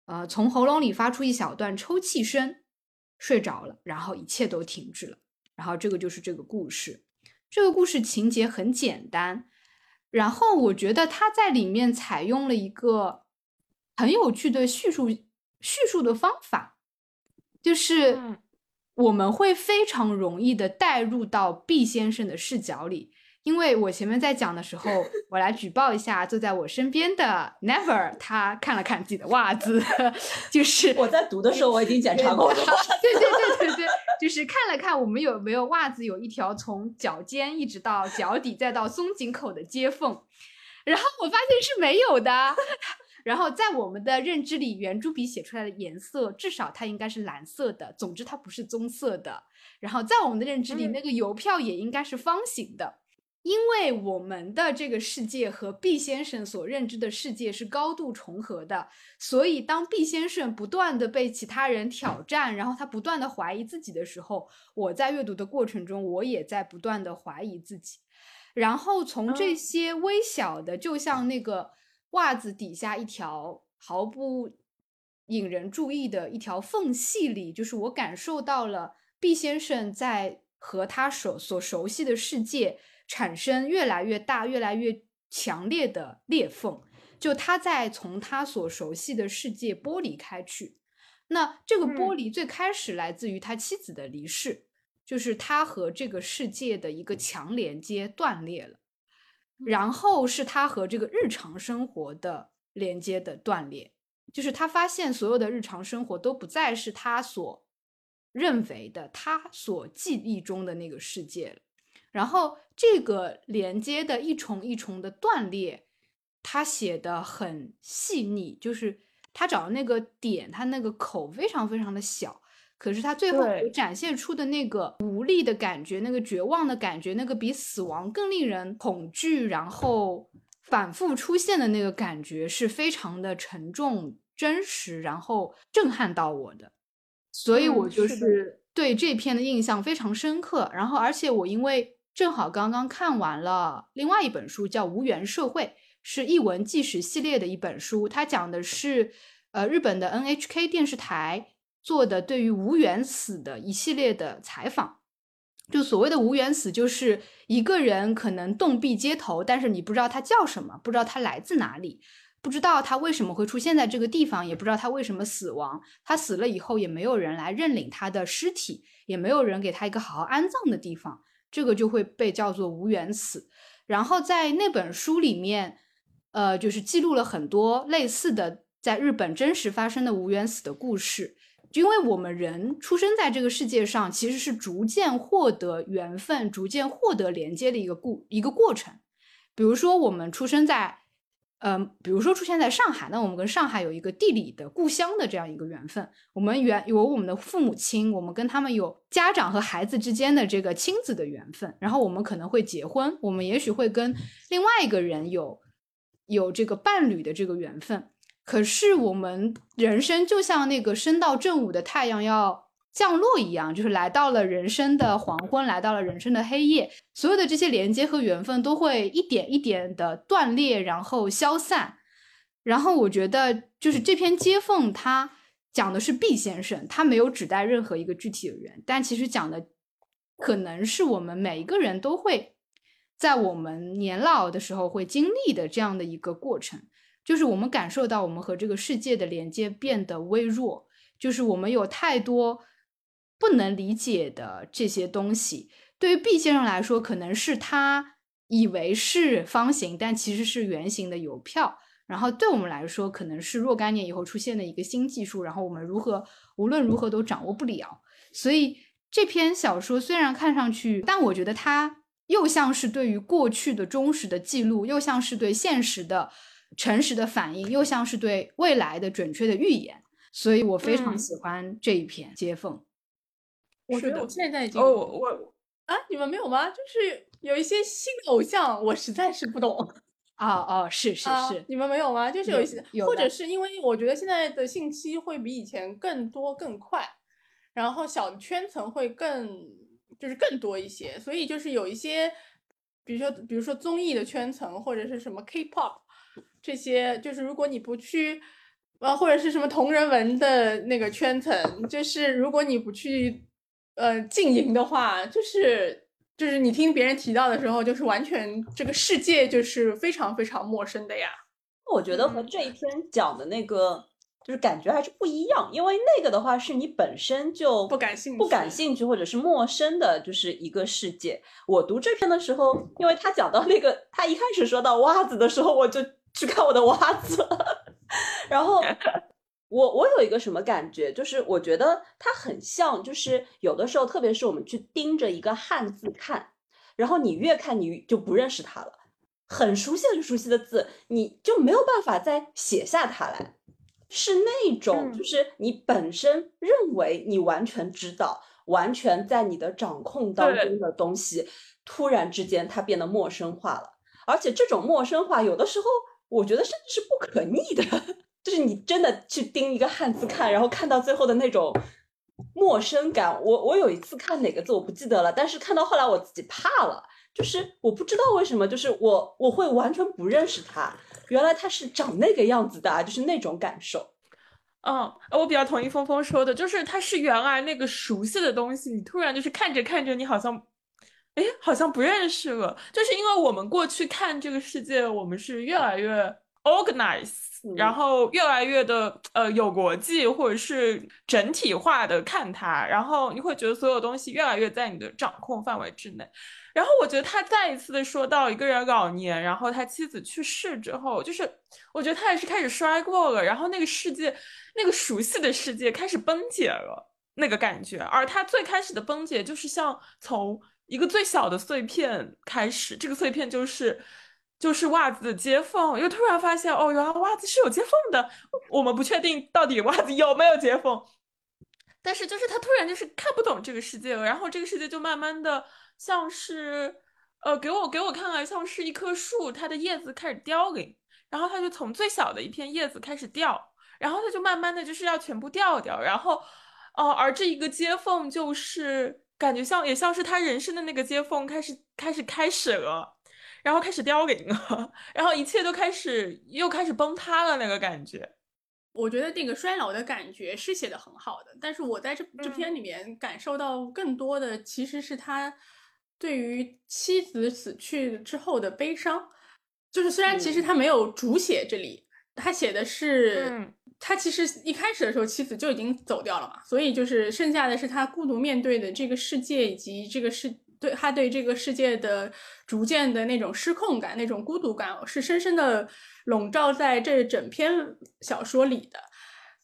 呃，从喉咙里发出一小段抽泣声，睡着了，然后一切都停止了，然后这个就是这个故事。这个故事情节很简单，然后我觉得他在里面采用了一个。很有趣的叙述叙述的方法，就是我们会非常容易的带入到毕先生的视角里。因为我前面在讲的时候，我来举报一下坐在我身边的 Never，他看了看自己的袜子，就是我在读的时候我已经检查过了。对对对对对，就是看了看我们有没有袜子有一条从脚尖一直到脚底再到松紧口的接缝，然后我发现是没有的。然后在我们的认知里，圆珠笔写出来的颜色至少它应该是蓝色的，总之它不是棕色的。然后在我们的认知里，那个邮票也应该是方形的，因为我们的这个世界和毕先生所认知的世界是高度重合的。所以当毕先生不断的被其他人挑战，然后他不断的怀疑自己的时候，我在阅读的过程中，我也在不断的怀疑自己。然后从这些微小的，就像那个。袜子底下一条毫不引人注意的一条缝隙里，就是我感受到了毕先生在和他所所熟悉的世界产生越来越大、越来越强烈的裂缝。就他在从他所熟悉的世界剥离开去。那这个剥离最开始来自于他妻子的离世，就是他和这个世界的一个强连接断裂了。然后是他和这个日常生活的连接的断裂，就是他发现所有的日常生活都不再是他所认为的、他所记忆中的那个世界了。然后这个连接的一重一重的断裂，他写的很细腻，就是他找的那个点，他那个口非常非常的小。可是他最后展现出的那个无力的感觉，那个绝望的感觉，那个比死亡更令人恐惧，然后反复出现的那个感觉，是非常的沉重、真实，然后震撼到我的。所以我就是对这篇的印象非常深刻。然后，而且我因为正好刚刚看完了另外一本书，叫《无缘社会》，是译文纪实系列的一本书，它讲的是呃日本的 NHK 电视台。做的对于无缘死的一系列的采访，就所谓的无缘死，就是一个人可能冻毙街头，但是你不知道他叫什么，不知道他来自哪里，不知道他为什么会出现在这个地方，也不知道他为什么死亡。他死了以后，也没有人来认领他的尸体，也没有人给他一个好好安葬的地方，这个就会被叫做无缘死。然后在那本书里面，呃，就是记录了很多类似的在日本真实发生的无缘死的故事。就因为我们人出生在这个世界上，其实是逐渐获得缘分、逐渐获得连接的一个故一个过程。比如说，我们出生在，嗯，比如说出现在上海，那我们跟上海有一个地理的故乡的这样一个缘分。我们原有我们的父母亲，我们跟他们有家长和孩子之间的这个亲子的缘分。然后我们可能会结婚，我们也许会跟另外一个人有有这个伴侣的这个缘分。可是我们人生就像那个升到正午的太阳要降落一样，就是来到了人生的黄昏，来到了人生的黑夜。所有的这些连接和缘分都会一点一点的断裂，然后消散。然后我觉得，就是这篇接缝，它讲的是毕先生，他没有指代任何一个具体的人，但其实讲的可能是我们每一个人都会在我们年老的时候会经历的这样的一个过程。就是我们感受到我们和这个世界的连接变得微弱，就是我们有太多不能理解的这些东西，对于 B 先生来说，可能是他以为是方形，但其实是圆形的邮票。然后对我们来说，可能是若干年以后出现的一个新技术，然后我们如何无论如何都掌握不了。所以这篇小说虽然看上去，但我觉得它又像是对于过去的忠实的记录，又像是对现实的诚实的反应，又像是对未来的准确的预言。所以我非常喜欢这一篇《接缝》。我觉得我现在已经哦，我我啊，你们没有吗？就是有一些新偶像，我实在是不懂。哦哦，是是啊是，你们没有吗？就是有一些，或者是因为我觉得现在的信息会比以前更多更快，然后小圈层会更就是更多一些，所以就是有一些，比如说比如说综艺的圈层或者是什么 K-pop 这些，就是如果你不去。呃，或者是什么同人文的那个圈层，就是如果你不去呃经营的话，就是就是你听别人提到的时候，就是完全这个世界就是非常非常陌生的呀。我觉得和嗯这一篇讲的那个就是感觉还是不一样，因为那个的话是你本身就不感兴趣不感兴趣或者是陌生的，就是一个世界。我读这篇的时候，因为他讲到那个，他一开始说到袜子的时候，我就去看我的袜子。了，然后。我我有一个什么感觉，就是我觉得它很像，就是有的时候，特别是我们去盯着一个汉字看，然后你越看你就不认识它了，很熟悉很熟悉的字，你就没有办法再写下它来，是那种嗯。就是你本身认为你完全知道、完全在你的掌控当中的东西，突然之间它变得陌生化了，而且这种陌生化有的时候我觉得甚至是不可逆的。就是你真的去盯一个汉字看，然后看到最后的那种陌生感。我我有一次看哪个字我不记得了，但是看到后来我自己怕了，就是我不知道为什么，就是我我会完全不认识他，原来他是长那个样子的啊，就是那种感受。嗯，我比较同意峰峰说的，就是它是原来那个熟悉的东西，你突然就是看着看着，你好像，哎，好像不认识了。就是因为我们过去看这个世界，我们是越来越 organize，然嗯后越来越的呃有国际或者是整体化的看它，然后你会觉得所有东西越来越在你的掌控范围之内。然后我觉得他再一次的说到一个人老年，然后他妻子去世之后，就是我觉得他也是开始衰过了，然后那个世界，那个熟悉的世界开始崩解了，那个感觉。而他最开始的崩解，就是像从一个最小的碎片开始，这个碎片就是就是袜子的接缝，又突然发现哦，原来袜子是有接缝的，我们不确定到底袜子有没有接缝。但是就是他突然就是看不懂这个世界了，然后这个世界就慢慢的像是，呃，给我给我看来像是一棵树，它的叶子开始凋零，然后它就从最小的一片叶子开始掉，然后它就慢慢的就是要全部掉掉，然后，哦、而这一个接缝就是感觉像也像是他人生的那个接缝开始开始开始了，然后开始凋零了，然后一切都开始又开始崩塌了那个感觉。我觉得那个衰老的感觉是写的很好的，但是我在这这嗯篇里面感受到更多的其实是他对于妻子死去之后的悲伤。就是虽然其实嗯他没有主写这里，他写的是、嗯他其实一开始的时候妻子就已经走掉了嘛，所以就是剩下的是他孤独面对的这个世界以及这个世对他对这个世界的逐渐的那种失控感、那种孤独感，是深深的笼罩在这整篇小说里的。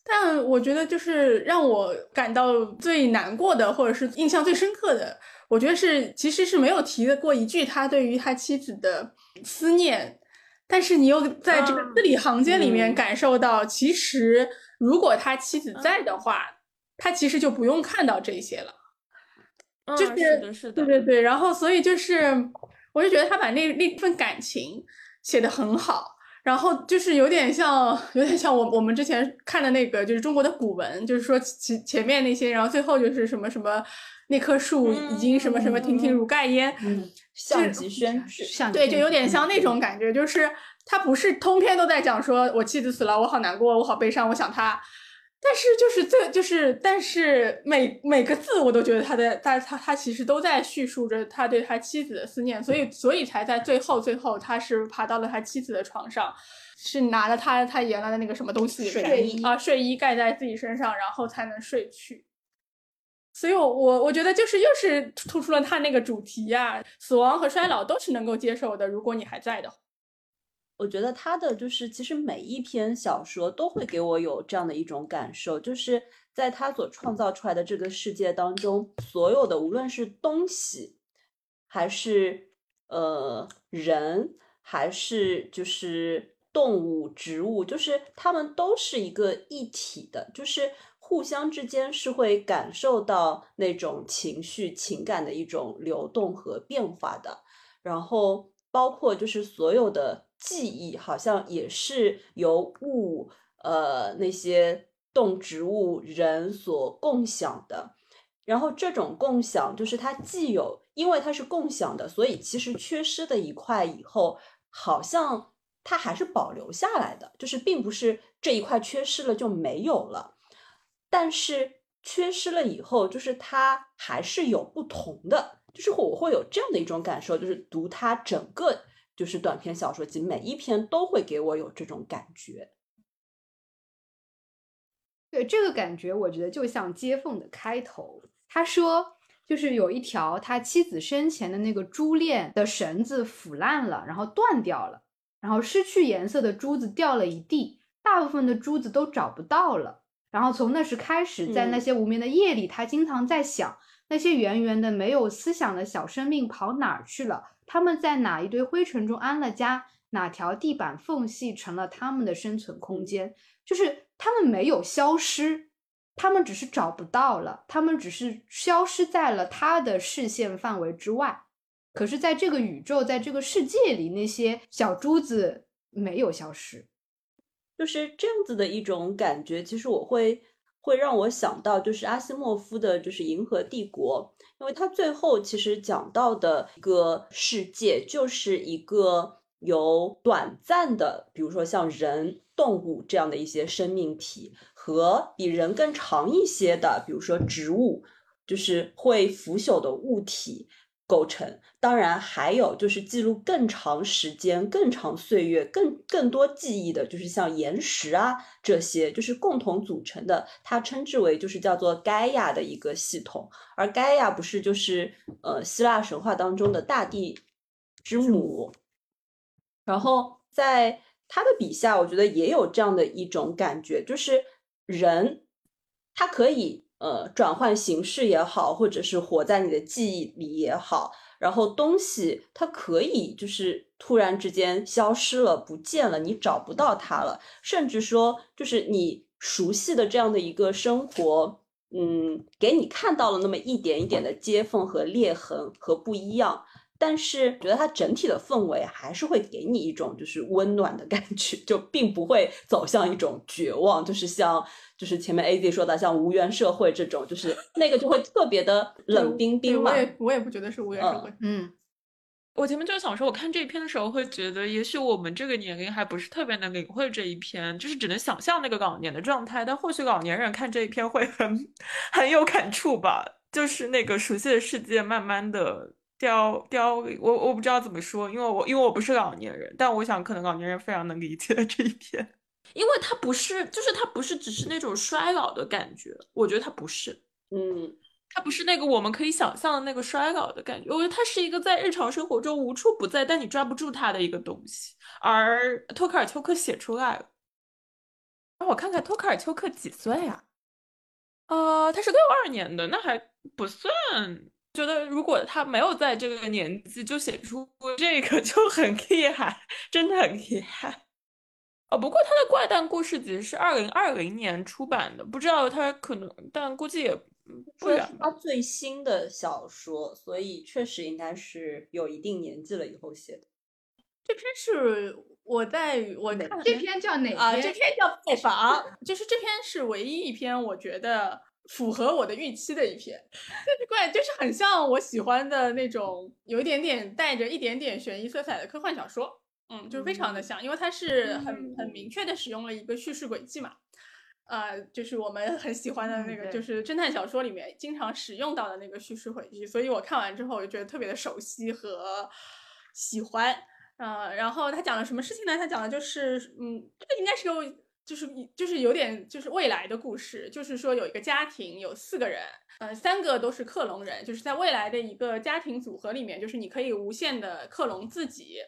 但我觉得，就是让我感到最难过的，或者是印象最深刻的，我觉得是其实是没有提的过一句他对于他妻子的思念，但是你又在这个嗯字里行间里面嗯。感受到，其实如果他妻子在的话，他其实就不用看到这些了。嗯，就是是的，是的，对对对，然后所以就是，我就觉得他把那那份感情写得很好，然后就是有点像，有点像我我们之前看的那个，就是中国的古文，就是说前前面那些，然后最后就是什么什么那棵树已经什么什么亭亭如盖焉，嗯，像极宣纸，对，就有点像嗯那种感觉，就是他不是通篇都在讲说我妻子死了，我好难过，我好悲伤，我想他。但是就是最就是，但是每每个字我都觉得他的他他他其实都在叙述着他对他妻子的思念，所以所以才在最后最后他是爬到了他妻子的床上，是拿了他他原来的那个什么东西睡盖衣啊睡衣盖在自己身上，然后才能睡去。所以我，我我觉得就是又是突出了他那个主题呀、死亡和衰老都是能够接受的，如果你还在的话。我觉得他的就是，其实每一篇小说都会给我有这样的一种感受，就是在他所创造出来的这个世界当中，所有的无论是东西，还是呃人，还是就是动物、植物，就是它们都是一个一体的，就是互相之间是会感受到那种情绪、情感的一种流动和变化的。然后包括就是所有的记忆，好像也是由物、呃那些动植物、人所共享的。然后这种共享，就是它既有，因为它是共享的，所以其实缺失的一块以后，好像它还是保留下来的，就是并不是这一块缺失了就没有了。但是缺失了以后，就是它还是有不同的，就是我会有这样的一种感受，就是读它整个就是短篇小说集，每一篇都会给我有这种感觉。对这个感觉，我觉得就像接缝的开头。他说，就是有一条他妻子生前的那个珠链的绳子腐烂了，然后断掉了，然后失去颜色的珠子掉了一地，大部分的珠子都找不到了。然后从那时开始，在那嗯些无眠的夜里，他经常在想，那些圆圆的、没有思想的小生命跑哪儿去了？他们在哪一堆灰尘中安了家？哪条地板缝隙成了他们的生存空间？就是他们没有消失，他们只是找不到了，他们只是消失在了他的视线范围之外。可是，在这个宇宙，在这个世界里，那些小珠子没有消失。就是这样子的一种感觉。其实我会会让我想到，就是阿西莫夫的，就是《银河帝国》，因为他最后其实讲到的一个世界，就是一个由短暂的，比如说像人、动物这样的一些生命体，和比人更长一些的，比如说植物，就是会腐朽的物体。构成，当然还有就是记录更长时间、更长岁月、更更多记忆的，就是像岩石啊这些，就是共同组成的，它称之为就是叫做盖亚的一个系统。而盖亚不是就是呃希腊神话当中的大地之母，然后在他的笔下，我觉得也有这样的一种感觉，就是人他可以呃转换形式也好，或者是活在你的记忆里也好，然后东西它可以就是突然之间消失了、不见了，你找不到它了，甚至说就是你熟悉的这样的一个生活，嗯，给你看到了那么一点一点的接缝和裂痕和不一样。但是觉得它整体的氛围还是会给你一种就是温暖的感觉，就并不会走向一种绝望，就是像就是前面 A Z 说的像无缘社会这种，就是 那个就会特别的 冷冰冰嘛我。也我也不觉得是无缘社会。嗯，我前面就想说，我看这一篇的时候会觉得，也许我们这个年龄还不是特别能领会这一篇，就是只能想象那个老年的状态。但或许老年人看这一篇会很 很有感触吧，就是那个熟悉的世界慢慢的凋凋零。我我不知道怎么说，因为我因为我不是老年人，但我想可能老年人非常能理解 这一点，因为它不是，就是它不是只是那种衰老的感觉，我觉得它不是。嗯，它不是那个我们可以想象的那个衰老的感觉，我觉得它是一个在日常生活中无处不在，但你抓不住它的一个东西。而托卡尔丘克写出来了，让我看看托卡尔丘克几岁啊？呃，他是六二年的，那还不算。觉得如果他没有在这个年纪就写出 这个，就很厉害，真的很厉害。哦，不过他的怪诞故事集是二零二零年出版的，不知道他可能，但估计也嗯不说远是他最新的小说，所以确实应该是有一定年纪了以后写的。这篇是我在我看这篇叫哪啊，篇这篇叫《拜访》，就是这篇是唯一一篇我觉得符合我的预期的一篇。就是怪，就是很像我喜欢的那种，有一点点带着一点点悬疑色彩的科幻小说。嗯，就是非常的像，因为它是很很明确的使用了一个叙事轨迹嘛。呃，就是我们很喜欢的那个，就是侦探小说里面经常使用到的那个叙事轨迹，所以我看完之后我就觉得特别的熟悉和喜欢。呃，然后他讲了什么事情呢？他讲的就是，嗯，这个应该是个就是就是有点就是未来的故事，就是说有一个家庭有四个人，呃，三个都是克隆人，就是在未来的一个家庭组合里面，就是你可以无限的克隆自己，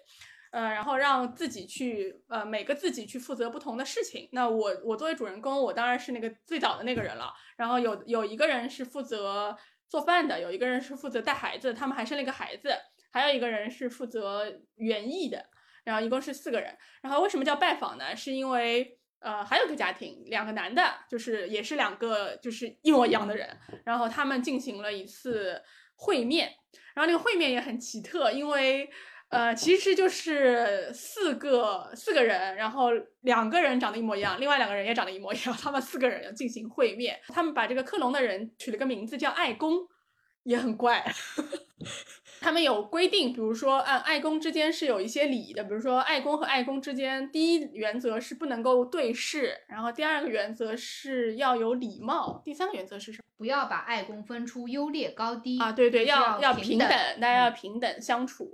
呃，然后让自己去呃每个自己去负责不同的事情。那我我作为主人公，我当然是那个最早的那个人了。然后有有一个人是负责做饭的，有一个人是负责带孩子，他们还生了一个孩子，还有一个人是负责园艺的。然后一共是四个人。然后为什么叫拜访呢？是因为。呃，还有个家庭，两个男的，就是也是两个，就是一模一样的人。然后他们进行了一次会面，然后那个会面也很奇特，因为呃，其实就是四个四个人，然后两个人长得一模一样，另外两个人也长得一模一样，他们四个人要进行会面。他们把这个克隆的人取了个名字叫爱公，也很怪。他们有规定，比如说按爱公之间是有一些礼仪的，比如说爱公和爱公之间，第一原则是不能够对视，然后第二个原则是要有礼貌，第三个原则是什么？不要把爱公分出优劣高低啊，对对，要要平等，大家要平等相处。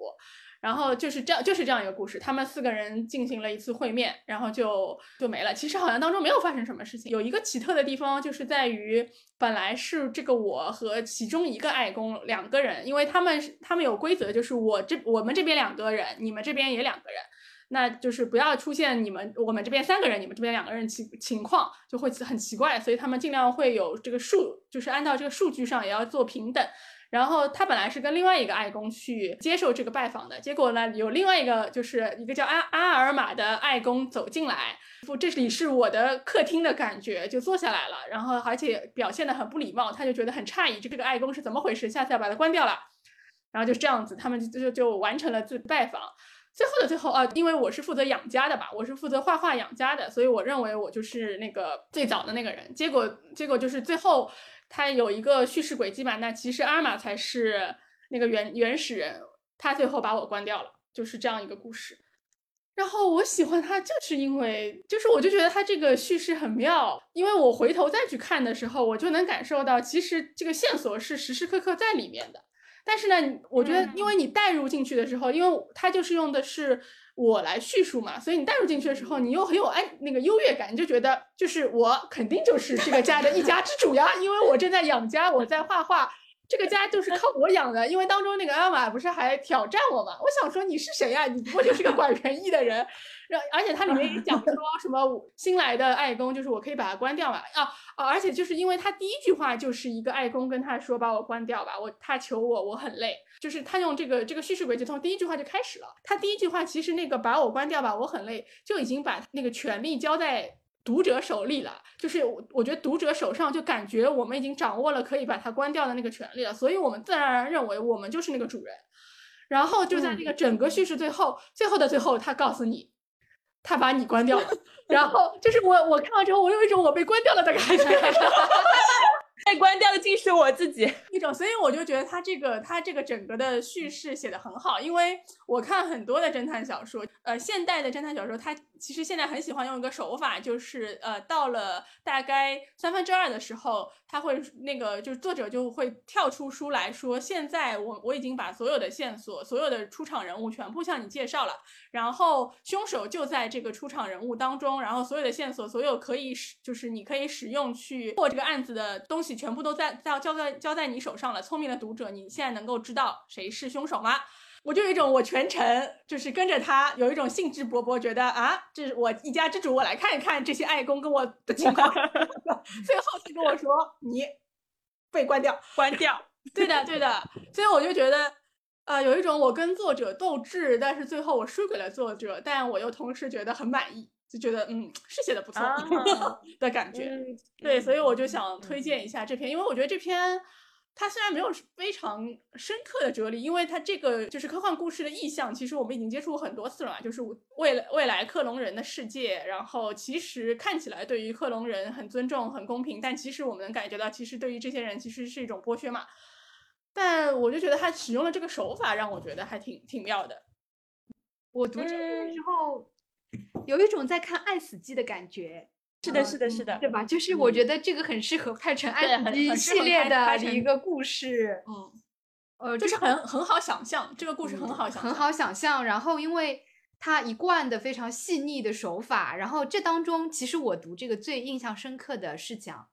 然后就是这样，就是这样一个故事。他们四个人进行了一次会面，然后就就没了。其实好像当中没有发生什么事情。有一个奇特的地方，就是在于本来是这个我和其中一个爱公两个人，因为他们他们有规则，就是我这我们这边两个人，你们这边也两个人，那就是不要出现你们我们这边三个人，你们这边两个人情情况就会很奇怪。所以他们尽量会有这个数，就是按照这个数据上也要做平等。然后他本来是跟另外一个爱公去接受这个拜访的，结果呢，有另外一个就是一个叫阿阿尔玛的爱公走进来，不，这里是我的客厅的感觉，就坐下来了，然后而且表现的很不礼貌，他就觉得很诧异，这个爱公是怎么回事？下次要把它关掉了。然后就这样子，他们就就就完成了这拜访。最后的最后啊，因为我是负责养家的吧，我是负责画画养家的，所以我认为我就是那个最早的那个人。结果结果就是最后。他有一个叙事轨迹嘛？那其实阿尔玛才是那个原原始人，他最后把我关掉了，就是这样一个故事。然后我喜欢他，就是因为就是我就觉得他这个叙事很妙，因为我回头再去看的时候，我就能感受到其实这个线索是时时刻刻在里面的。但是呢，我觉得因为你带入进去的时候，因为他就是用的是。我来叙述嘛，所以你带入进去的时候，你又很有安那个优越感，你就觉得就是我肯定就是这个家的一家之主呀，因为我正在养家，我在画画，这个家就是靠我养的。因为当中那个阿玛不是还挑战我嘛，我想说你是谁呀？你不过就是个管园艺的人。然而且它里面也讲说什么新来的爱公，就是我可以把它关掉嘛啊啊！而且就是因为他第一句话就是一个爱公跟他说把我关掉吧，我他求我我很累。就是他用这个这个叙事轨迹从第一句话就开始了。他第一句话其实那个把我关掉吧，我很累，就已经把那个权利交在读者手里了。就是我我觉得读者手上就感觉我们已经掌握了可以把它关掉的那个权利了，所以我们自然而然认为我们就是那个主人。然后就在那个整个叙事最后，最后的最后，他告诉你，他把你关掉了。然后就是我我看完之后，我有一种我被关掉了的感觉。被关掉的竟是我自己一种，所以我就觉得他这个他这个整个的叙事写的很好，因为我看很多的侦探小说，呃，现代的侦探小说，他其实现在很喜欢用一个手法，就是呃，到了大概三分之二的时候，他会那个就是作者就会跳出书来说，现在我我已经把所有的线索、所有的出场人物全部向你介绍了，然后凶手就在这个出场人物当中，然后所有的线索、所有可以使就是你可以使用去破这个案子的东西。全部都在在交在交在你手上了，聪明的读者，你现在能够知道谁是凶手吗？我就有一种我全程就是跟着他，有一种兴致勃勃，觉得啊，这是我一家之主，我来看一看这些爱公跟我的情况。最后他跟我说你被关掉，关掉。对的，对的。所以我就觉得，呃，有一种我跟作者斗智，但是最后我输给了作者，但我又同时觉得很满意。就觉得嗯是写的不错 的感觉，对，所以我就想推荐一下这篇，因为我觉得这篇它虽然没有非常深刻的哲理，因为它这个就是科幻故事的意象，其实我们已经接触过很多次了嘛，就是未来未来克隆人的世界，然后其实看起来对于克隆人很尊重、很公平，但其实我们能感觉到，其实对于这些人其实是一种剥削嘛。但我就觉得他使用了这个手法，让我觉得还挺挺妙的。我读这篇之后。有一种在看《爱死机》的感觉，是的，是的，是的，对吧？就是我觉得这个很适合拍成《爱死机》系列的一个故事，嗯，呃，就是很很好想象，这个故事很好想，很好想象。然后，因为他一贯的非常细腻的手法。然后这当中，其实我读这个最印象深刻的是讲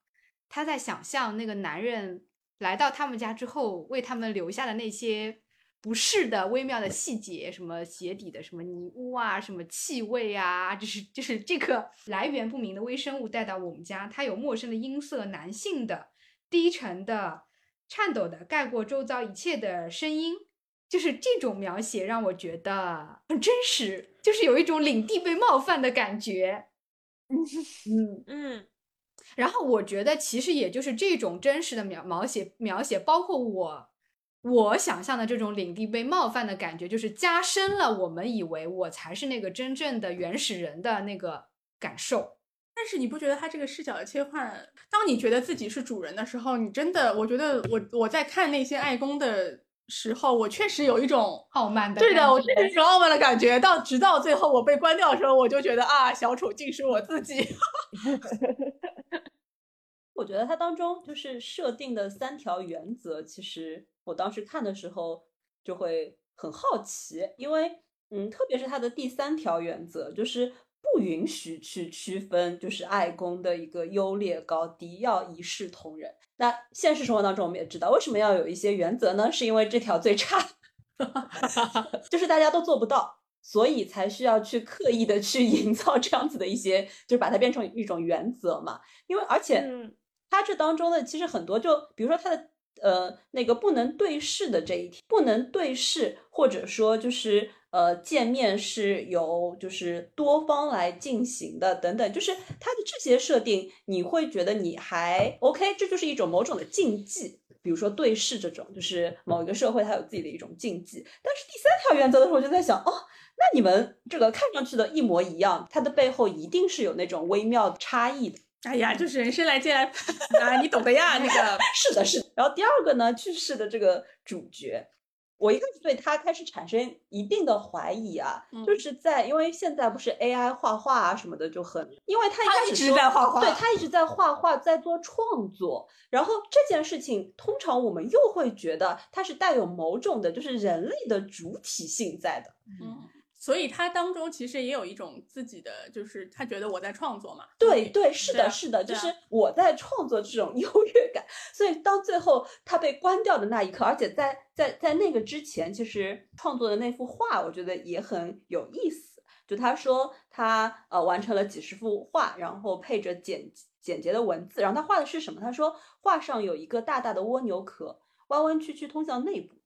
他在想象那个男人来到他们家之后为他们留下的那些。不是的，微妙的细节，什么鞋底的什么泥污啊，什么气味啊，就是就是这个 来源不明的微生物带到我们家，它有陌生的音色，男性的低沉的、颤抖的，盖过周遭一切的声音，就是这种描写让我觉得很真实，就是有一种领地被冒犯的感觉。嗯嗯，然后我觉得其实也就是这种真实的描描写描写，包括我。我想象的这种领地被冒犯的感觉，就是加深了我们以为我才是那个真正的原始人的那个感受。但是你不觉得他这个视角的切换，当你觉得自己是主人的时候，你真的，我觉得我我在看那些爱公的时候，我确实有一种傲慢的，对的，我确实有傲慢的感觉。到直到最后我被关掉的时候，我就觉得啊，小丑竟是我自己。我觉得它当中就是设定的三条原则，其实我当时看的时候就会很好奇，因为嗯，特别是它的第三条原则，就是不允许去区分就是爱公的一个优劣高低，要一视同仁。那现实生活当中我们也知道，为什么要有一些原则呢？是因为这条最差，就是大家都做不到，所以才需要去刻意的去营造这样子的一些，就是把它变成一种原则嘛。因为而且。它这当中的，其实很多，就比如说它的呃那个不能对视的这一天，不能对视，或者说就是呃见面是由就是多方来进行的等等，就是它的这些设定，你会觉得你还 OK，这就是一种某种的禁忌。比如说对视这种，就是某一个社会它有自己的一种禁忌。但是第三条原则的时候，我就在想，哦，那你们这个看上去的一模一样，它的背后一定是有那种微妙差异的。哎呀，就是人生来借来啊，你懂的呀。那个 是的，是的。然后第二个呢，去世的这个主角，我一开始对他开始产生一定的怀疑啊，就是在因为现在不是 AI 画画啊什么的就很，因为他一开始在画画，对他一直在画画，在做创作。然后这件事情，通常我们又会觉得它是带有某种的，就是人类的主体性在的。嗯。所以他当中其实也有一种自己的，就是他觉得我在创作嘛。对对，是的，是的，就是我在创作这种 优越感。所以当最后他被关掉的那一刻，而且在在在那个之前，其实创作的那幅画，我觉得也很有意思。就他说他呃完成了几十幅画，然后配着简简洁的文字，然后他画的是什么？他说画上有一个大大的蜗牛壳，弯弯曲曲通向内部，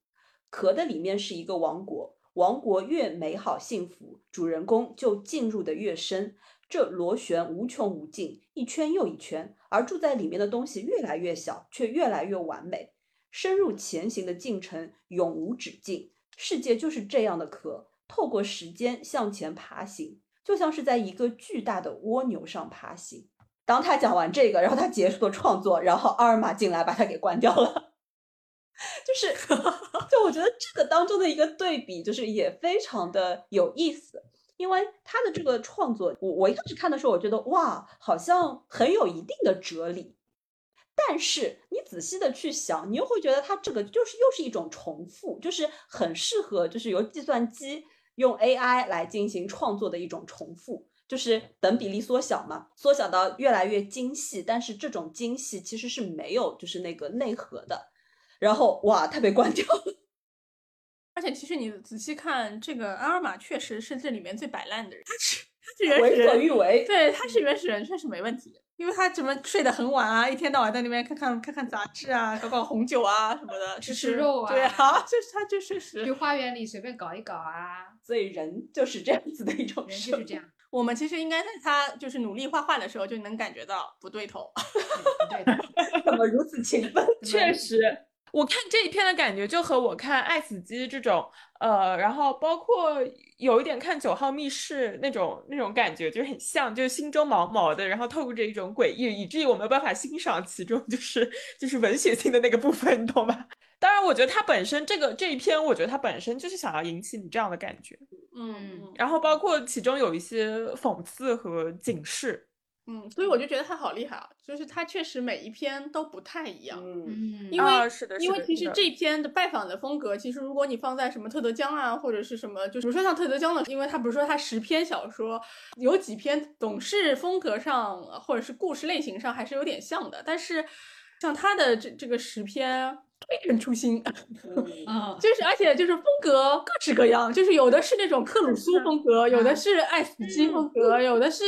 壳的里面是一个王国。王国越美好幸福，主人公就进入的越深。这螺旋无穷无尽，一圈又一圈，而住在里面的东西越来越小，却越来越完美。深入前行的进程永无止境。世界就是这样的壳，透过时间向前爬行，就像是在一个巨大的蜗牛上爬行。当他讲完这个，然后他结束了创作，然后阿尔玛进来把他给关掉了。就是，我觉得这个当中的一个对比，就是也非常的有意思，因为他的这个创作，我我一开始看的时候，我觉得哇，好像很有一定的哲理，但是你仔细的去想，你又会觉得他这个就是又是一种重复，就是很适合就是由计算机用 AI 来进行创作的一种重复，就是等比例缩小嘛，缩小到越来越精细，但是这种精细其实是没有就是那个内核的。然后哇，他被关掉了。而且其实你仔细看，这个阿尔玛确实是这里面最摆烂的人。他是他是原始人，为所欲为。对，他是原始人，确实没问题。因为他怎么睡得很晚啊，一天到晚在那边看看看看杂志啊，搞搞红酒啊什么的，吃吃肉啊。对啊，就是他就是去花园里随便搞一搞啊。所以人就是这样子的一种人，就是这样。我们其实应该在他就是努力画画的时候就能感觉到不对头。对的，怎么如此勤奋？确实。我看这一篇的感觉就和我看《爱死机》这种，呃，然后包括有一点看《九号密室》那种那种感觉，就很像，就是心中毛毛的，然后透过着一种诡异，以至于我没有办法欣赏其中就是 就是文学性的那个部分，你懂吧？当然，我觉得它本身这个这一篇，我觉得它本身就是想要引起你这样的感觉，嗯，然后包括其中有一些讽刺和警示。嗯，所以我就觉得他好厉害啊，就是他确实每一篇都不太一样。嗯，嗯，因为、啊是的因为其实这一篇的拜访的风格，其实如果你放在什么特德·江啊，或者是什么，就比如说像特德·江的，因为他不是说他十篇小说，有几篇总是风格上呃或者是故事类型上还是有点像的，但是像他的这这个十篇推陈出新，嗯。就是而且就是风格各式各样，就是有的是那种克鲁苏风格，有的是爱斯基风格，有的是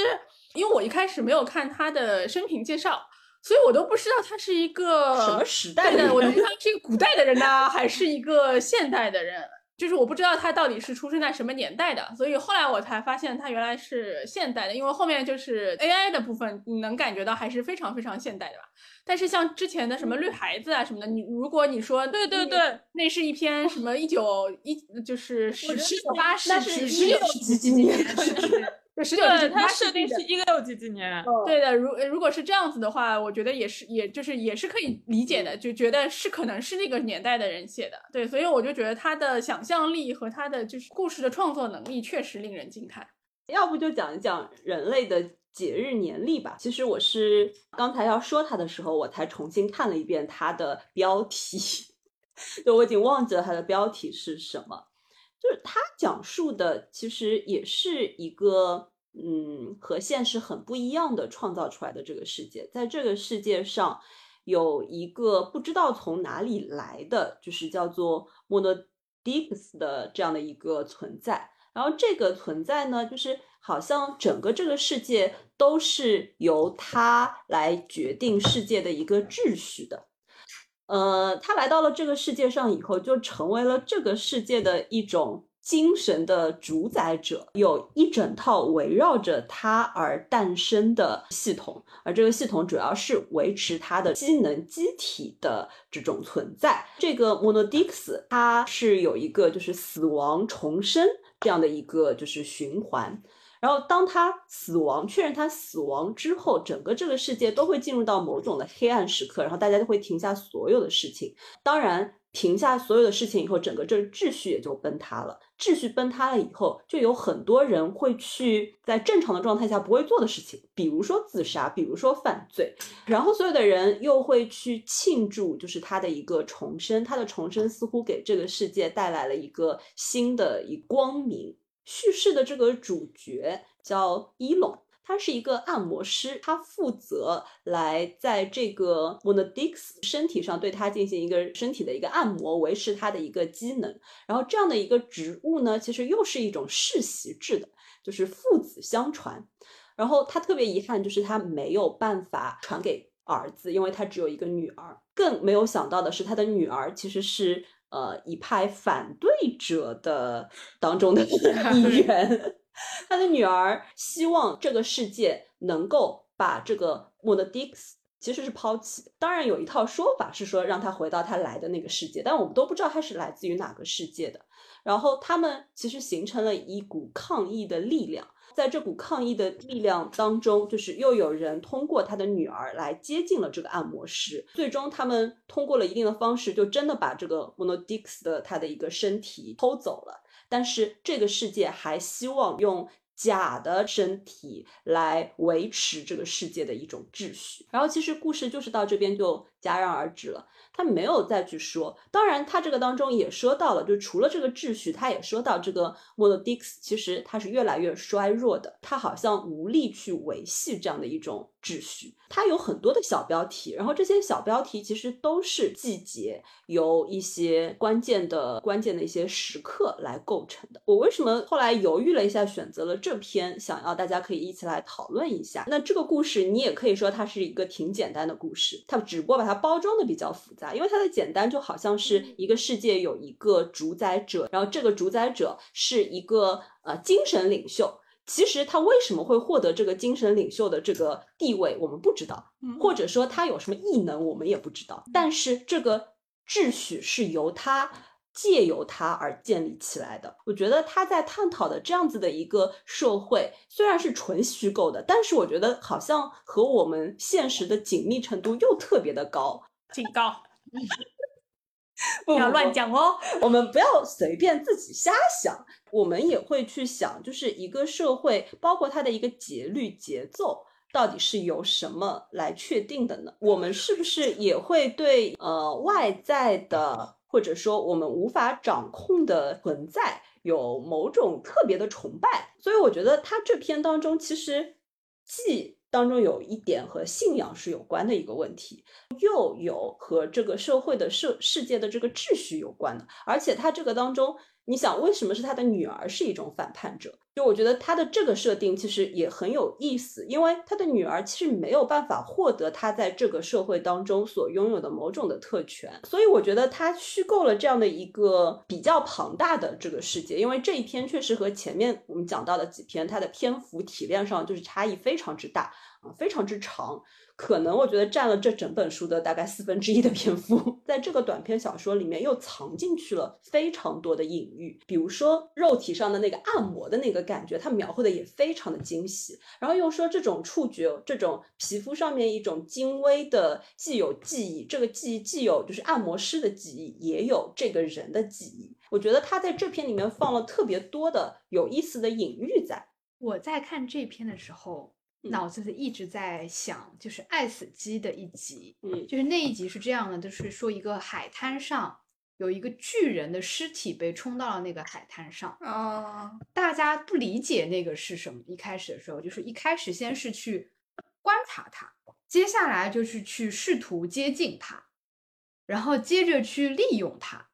因为我一开始没有看他的生平介绍，所以我都不知道他是一个什么时代对的，我觉人得他是一个古代的人呢，还是一个现代的人。就是我不知道他到底是出生在什么年代的，所以后来我才发现他原来是现代的，因为后面就是 AI 的部分，你能感觉到还是非常非常现代的吧。但是像之前的什么绿孩子啊什么的，你如果你说对对对，那是一篇什么一九一就是十十九八世那纪是十九几几年十九对世纪它设定是一六几几年，对的，如如果是这样子的话，我觉得也是，也就是也是可以理解的，就觉得是可能是那个年代的人写的，对，所以我就觉得他的想象力和他的就是故事的创作能力确实令人惊叹。要不就讲一讲人类的节日年历吧。其实我是刚才要说它的时候，我才重新看了一遍它的标题，就我已经忘记了它的标题是什么。就是它讲述的其实也是一个嗯和现实很不一样的创造出来的这个世界，在这个世界上有一个不知道从哪里来的，就是叫做 Monodix 的这样的一个存在。然后这个存在呢，就是好像整个这个世界都是由它来决定世界的一个秩序的。呃，他来到了这个世界上以后，就成为了这个世界的一种精神的主宰者，有一整套围绕着他而诞生的系统，而这个系统主要是维持他的机能机体的这种存在。这个 Monodix 它是有一个就是死亡重生这样的一个就是循环。然后，当他死亡，确认他死亡之后，整个这个世界都会进入到某种的黑暗时刻，然后大家就会停下所有的事情。当然，停下所有的事情以后，整个这秩序也就崩塌了。秩序崩塌了以后，就有很多人会去在正常的状态下不会做的事情，比如说自杀，比如说犯罪。然后，所有的人又会去庆祝，就是他的一个重生。他的重生似乎给这个世界带来了一个新的一光明。叙事的这个主角叫伊隆，他是一个按摩师，他负责来在这个 Monodix 身体上对他进行一个身体的一个按摩，维持他的一个机能。然后这样的一个职务呢，其实又是一种世袭制的，就是父子相传。然后他特别遗憾，就是他没有办法传给儿子，因为他只有一个女儿。更没有想到的是，他的女儿其实是。呃，一派反对者的当中的 一员，他的女儿希望这个世界能够把这个 Monodix 其实是抛弃。当然，有一套说法是说让他回到他来的那个世界，但我们都不知道他是来自于哪个世界的。然后他们其实形成了一股抗议的力量。在这股抗议的力量当中，就是又有人通过他的女儿来接近了这个按摩师，最终他们通过了一定的方式，就真的把这个 Monodix 的他的一个身体偷走了。但是这个世界还希望用假的身体来维持这个世界的一种秩序。然后其实故事就是到这边就戛然而止了。他没有再去说，当然，他这个当中也说到了，就除了这个秩序，他也说到这个 Monodix 其实他是越来越衰弱的，他好像无力去维系这样的一种秩序。它有很多的小标题，然后这些小标题其实都是季节，由一些关键的关键的一些时刻来构成的。我为什么后来犹豫了一下，选择了这篇，想要大家可以一起来讨论一下。那这个故事你也可以说它是一个挺简单的故事，它只不过把它包装的比较复杂。因为它的简单就好像是一个世界有一个主宰者，然后这个主宰者是一个呃精神领袖。其实他为什么会获得这个精神领袖的这个地位，我们不知道，或者说他有什么异能，我们也不知道。但是这个秩序是由他借由它而建立起来的。我觉得他在探讨的这样子的一个社会，虽然是纯虚构的，但是我觉得好像和我们现实的紧密程度又特别的高。警告。不要乱，讲哦。我们不要随便自己瞎想。我们也会去想，就是一个社会，包括它的一个节律、节奏，到底是由什么来确定的呢？我们是不是也会对呃外在的，或者说我们无法掌控的存在有某种特别的崇拜？所以我觉得他这篇当中其实既当中有一点和信仰是有关的一个问题，又有和这个社会的社世界的这个秩序有关的，而且他这个当中。你想，为什么是他的女儿是一种反叛者？我觉得他的这个设定其实也很有意思，因为他的女儿其实没有办法获得他在这个社会当中所拥有的某种的特权，所以我觉得他虚构了这样的一个比较庞大的这个世界。因为这一篇确实和前面我们讲到的几篇，它的篇幅体量上就是差异非常之大啊，非常之长。可能我觉得占了这整本书的大概四分之一的篇幅，在这个短篇小说里面又藏进去了非常多的隐喻，比如说肉体上的那个按摩的那个感觉，它描绘的也非常的精细。然后又说这种触觉，这种皮肤上面一种精微的，既有记忆，这个记忆既有就是按摩师的记忆，也有这个人的记忆。我觉得他在这篇里面放了特别多的有意思的隐喻在。我在看这篇的时候。脑子里一直在想，就是爱死机的一集，嗯，就是那一集是这样的，就是说一个海滩上有一个巨人的尸体被冲到了那个海滩上，啊，大家不理解那个是什么，一开始的时候就是一开始先是去观察它，接下来就是去试图接近它，然后接着去利用它，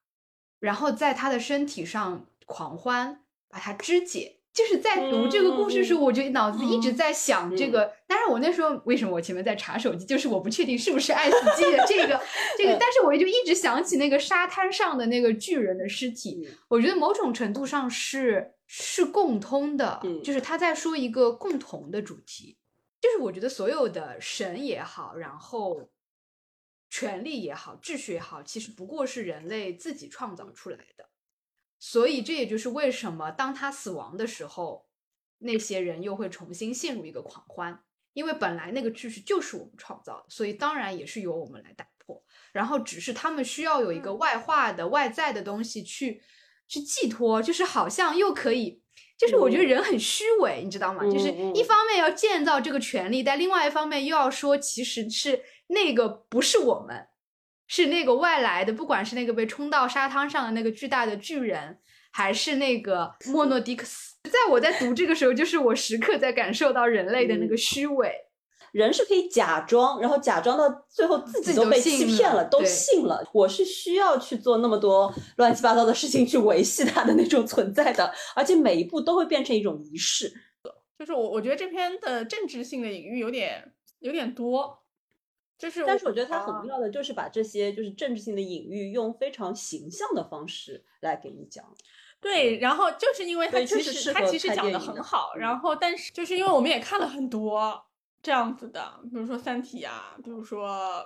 然后在它的身体上狂欢，把它肢解。就是在读这个故事的时候，我就脑子一直在想这个。但是我那时候为什么我前面在查手机？就是我不确定是不是爱死机的这个 这个。但是我就一直想起那个沙滩上的那个巨人的尸体。我觉得某种程度上是是共通的，就是他在说一个共同的主题。就是我觉得所有的神也好，然后权力也好，秩序也好，其实不过是人类自己创造出来的。所以这也就是为什么当他死亡的时候，那些人又会重新陷入一个狂欢，因为本来那个秩序就是我们创造的，所以当然也是由我们来打破。然后只是他们需要有一个外化的、外在的东西去去寄托，就是好像又可以，就是我觉得人很虚伪，你知道吗？就是一方面要建造这个权利，但另外一方面又要说，其实是那个不是我们。是那个外来的，不管是那个被冲到沙滩上的那个巨大的巨人，还是那个莫诺迪克斯，在我在读这个时候，就是我时刻在感受到人类的那个虚伪。人是可以假装，然后假装到最后自己都被欺骗了，都信了。我是需要去做那么多乱七八糟的事情去维系它的那种存在的，而且每一步都会变成一种仪式。就是我，我觉得这篇的政治性的隐喻有点有点多。就是，但是我觉得他很妙的，就是把这些就是政治性的隐喻，用非常形象的方式来给你讲。对，然后就是因为他其实他其实讲的很好，然后但是就是因为我们也看了很多这样子的，比如说《三体》啊，比如说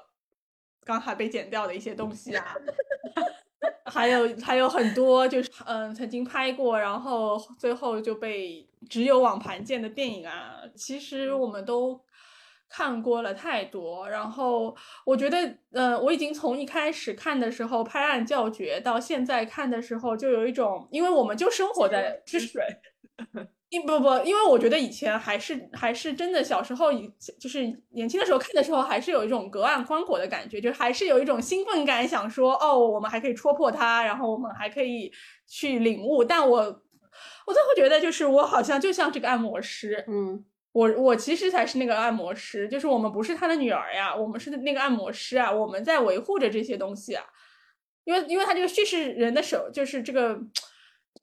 刚才被剪掉的一些东西啊，还有还有很多就是嗯曾经拍过，然后最后就被只有网盘见的电影啊，其实我们都。看过了太多，然后我觉得，呃，我已经从一开始看的时候拍案叫绝，到现在看的时候，就有一种，因为我们就生活在之水，因不不，因为我觉得以前还是还是真的，小时候就是年轻的时候看的时候，还是有一种隔岸观火的感觉，就还是有一种兴奋感，想说哦，我们还可以戳破它，然后我们还可以去领悟。但我我最后觉得，就是我好像就像这个按摩师，嗯。我我其实才是那个按摩师，就是我们不是他的女儿呀，我们是那个按摩师啊，我们在维护着这些东西啊，因为因为他这个叙事人的手就是这个，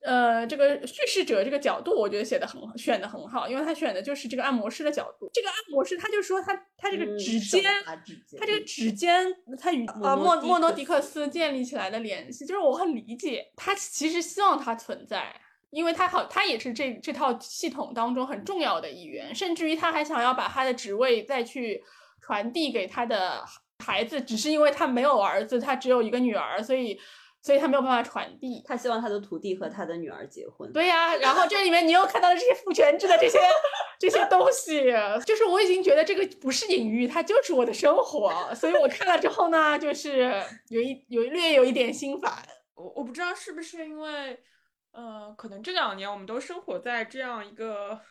呃，这个叙事者这个角度，我觉得写的很选的很好，因为他选的就是这个按摩师的角度，这个按摩师他就说他他这个指尖，他这个指尖他与啊莫莫诺迪克斯建立起来的联系，就是我很理解他其实希望它存在。因为他好，他也是这这套系统当中很重要的一员，甚至于他还想要把他的职位再去传递给他的孩子，只是因为他没有儿子，他只有一个女儿，所以所以他没有办法传递。他希望他的徒弟和他的女儿结婚。对呀，然后这里面你又看到了这些父权制的这些这些东西，就是我已经觉得这个不是隐喻，它就是我的生活，所以我看了之后呢，就是有一有略有一点心烦。我我不知道是不是因为。呃，可能这两年我们都生活在这样一个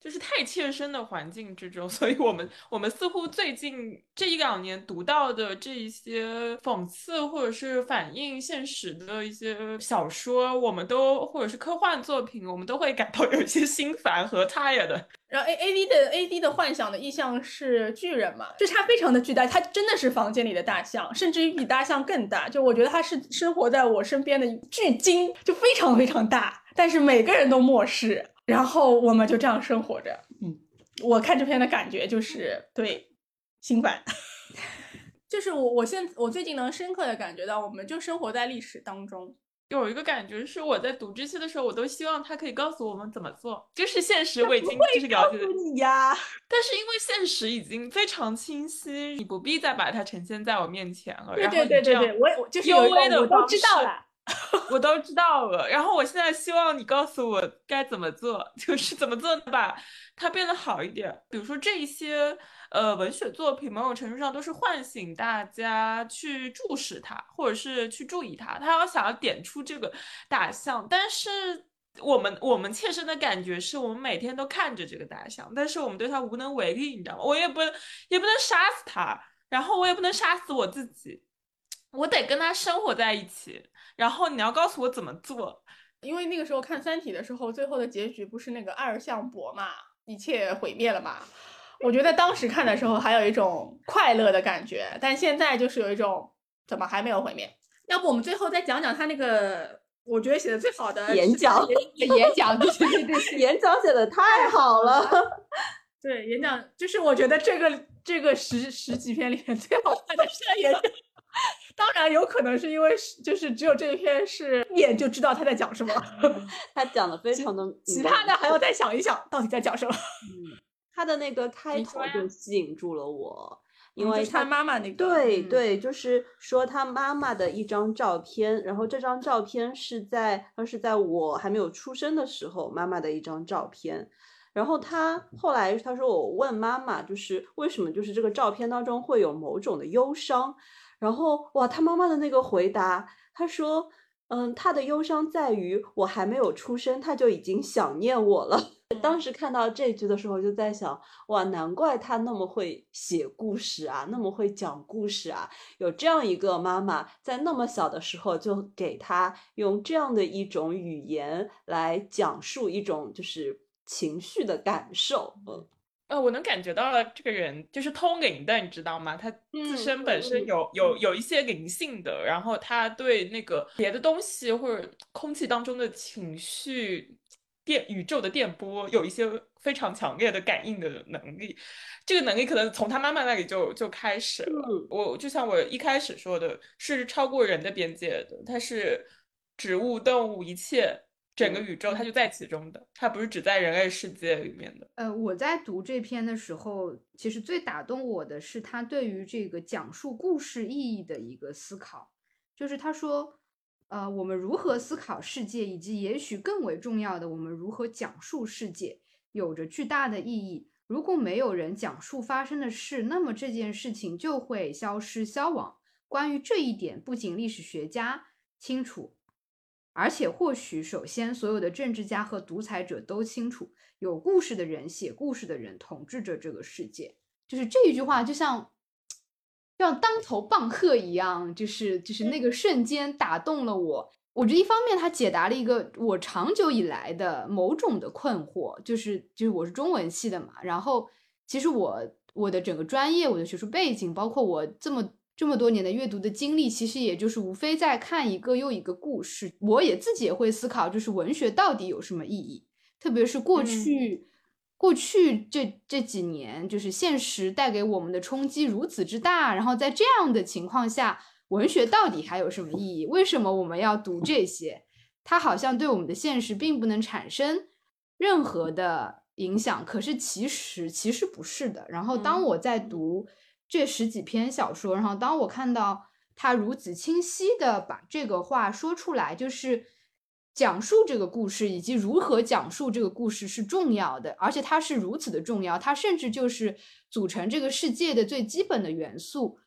就是太切身的环境之中，所以我们我们似乎最近这一两年读到的这一些讽刺或者是反映现实的一些小说，我们都或者是科幻作品，我们都会感到有一些心烦和 tired 的。然后 A A D 的 A D 的幻想的意象是巨人嘛，就它非常的巨大，它真的是房间里的大象，甚至于比大象更大。就我觉得它是生活在我身边的巨鲸，就非常非常大，但是每个人都漠视。然后我们就这样生活着。嗯，我看这篇的感觉就是对心烦，就是我我现我最近能深刻的感觉到，我们就生活在历史当中。有一个感觉是我在读这些的时候，我都希望他可以告诉我们怎么做。就是现实我已经就是了解你呀，但是因为现实已经非常清晰，你不必再把它呈现在我面前了。对对对对对，我我就是幽微的，我都知道了。我都知道了，然后我现在希望你告诉我该怎么做，就是怎么做能把它变得好一点。比如说这一些呃文学作品，某种程度上都是唤醒大家去注视它，或者是去注意它。他要想要点出这个大象，但是我们我们切身的感觉是我们每天都看着这个大象，但是我们对它无能为力，你知道吗？我也不也不能杀死它，然后我也不能杀死我自己。我得跟他生活在一起，然后你要告诉我怎么做，因为那个时候看《三体》的时候，最后的结局不是那个二向箔嘛，一切毁灭了嘛。我觉得当时看的时候还有一种快乐的感觉，但现在就是有一种怎么还没有毁灭？要不我们最后再讲讲他那个我觉得写的最好的演讲，演讲对对对，演讲写的太好了。对，演讲就是我觉得这个这个十十几篇里面最好看的是演讲。当然有可能是因为就是只有这一篇是一眼就知道他在讲什么，他讲的非常的，其他的还要再想一想到底在讲什么。嗯，他的那个开头就吸引住了我，因为他妈妈那个对对，就是说他妈妈的一张照片，然后这张照片是在他是在我还没有出生的时候妈妈的一张照片，然后他后来他说我问妈妈就是为什么就是这个照片当中会有某种的忧伤。然后哇，他妈妈的那个回答，他说：“嗯，他的忧伤在于我还没有出生，他就已经想念我了。”当时看到这句的时候，就在想，哇，难怪他那么会写故事啊，那么会讲故事啊，有这样一个妈妈，在那么小的时候就给他用这样的一种语言来讲述一种就是情绪的感受，嗯。呃，我能感觉到了，这个人就是通灵的，你知道吗？他自身本身有有有一些灵性的，然后他对那个别的东西或者空气当中的情绪电宇宙的电波有一些非常强烈的感应的能力。这个能力可能从他妈妈那里就就开始了。我就像我一开始说的，是超过人的边界的，它是植物、动物一切。整个宇宙它就在其中的，它不是只在人类世界里面的。呃，我在读这篇的时候，其实最打动我的是他对于这个讲述故事意义的一个思考。就是他说，呃，我们如何思考世界，以及也许更为重要的，我们如何讲述世界，有着巨大的意义。如果没有人讲述发生的事，那么这件事情就会消失消亡。关于这一点，不仅历史学家清楚。而且，或许首先，所有的政治家和独裁者都清楚，有故事的人写故事的人统治着这个世界。就是这一句话，就像像当头棒喝一样，就是就是那个瞬间打动了我。我觉得一方面，他解答了一个我长久以来的某种的困惑，就是就是我是中文系的嘛，然后其实我我的整个专业，我的学术背景，包括我这么。这么多年的阅读的经历，其实也就是无非在看一个又一个故事。我也自己也会思考，就是文学到底有什么意义？特别是过去，过去这这几年，就是现实带给我们的冲击如此之大。然后在这样的情况下，文学到底还有什么意义？为什么我们要读这些？它好像对我们的现实并不能产生任何的影响。可是其实其实不是的。然后当我在读。这十几篇小说，然后当我看到他如此清晰的把这个话说出来，就是讲述这个故事以及如何讲述这个故事是重要的，而且它是如此的重要，它甚至就是组成这个世界的最基本的元素。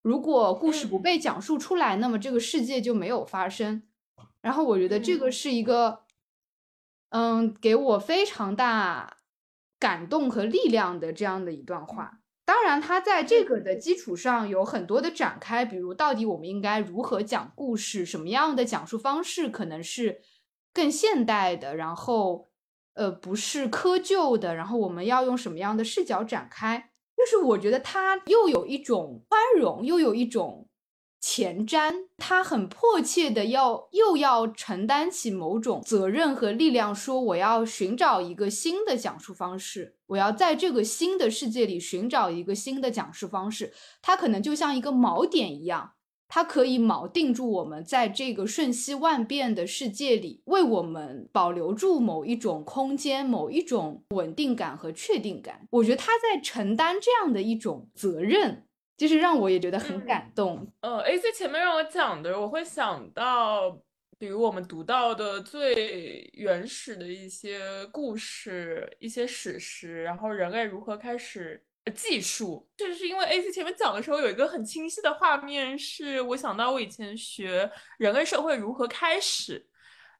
如果故事不被讲述出来，那么这个世界就没有发生。然后我觉得这个是一个，嗯，给我非常大。感动和力量的这样的一段话。当然，它在这个的基础上有很多的展开，比如到底我们应该如何讲故事，什么样的讲述方式可能是更现代的，然后呃不是窠臼的，然后我们要用什么样的视角展开？就是我觉得它又有一种宽容，又有一种。前瞻，他很迫切的要又要承担起某种责任和力量，说我要寻找一个新的讲述方式，我要在这个新的世界里寻找一个新的讲述方式。它可能就像一个锚点一样，它可以锚定住我们在这个瞬息万变的世界里，为我们保留住某一种空间、某一种稳定感和确定感。我觉得他在承担这样的一种责任。就是让我也觉得很感动。呃，A C 前面让我讲的，我会想到，比如我们读到的最原始的一些故事、一些史实，然后人类如何开始技术。就是因为 A C 前面讲的时候，有一个很清晰的画面，是我想到我以前学人类社会如何开始。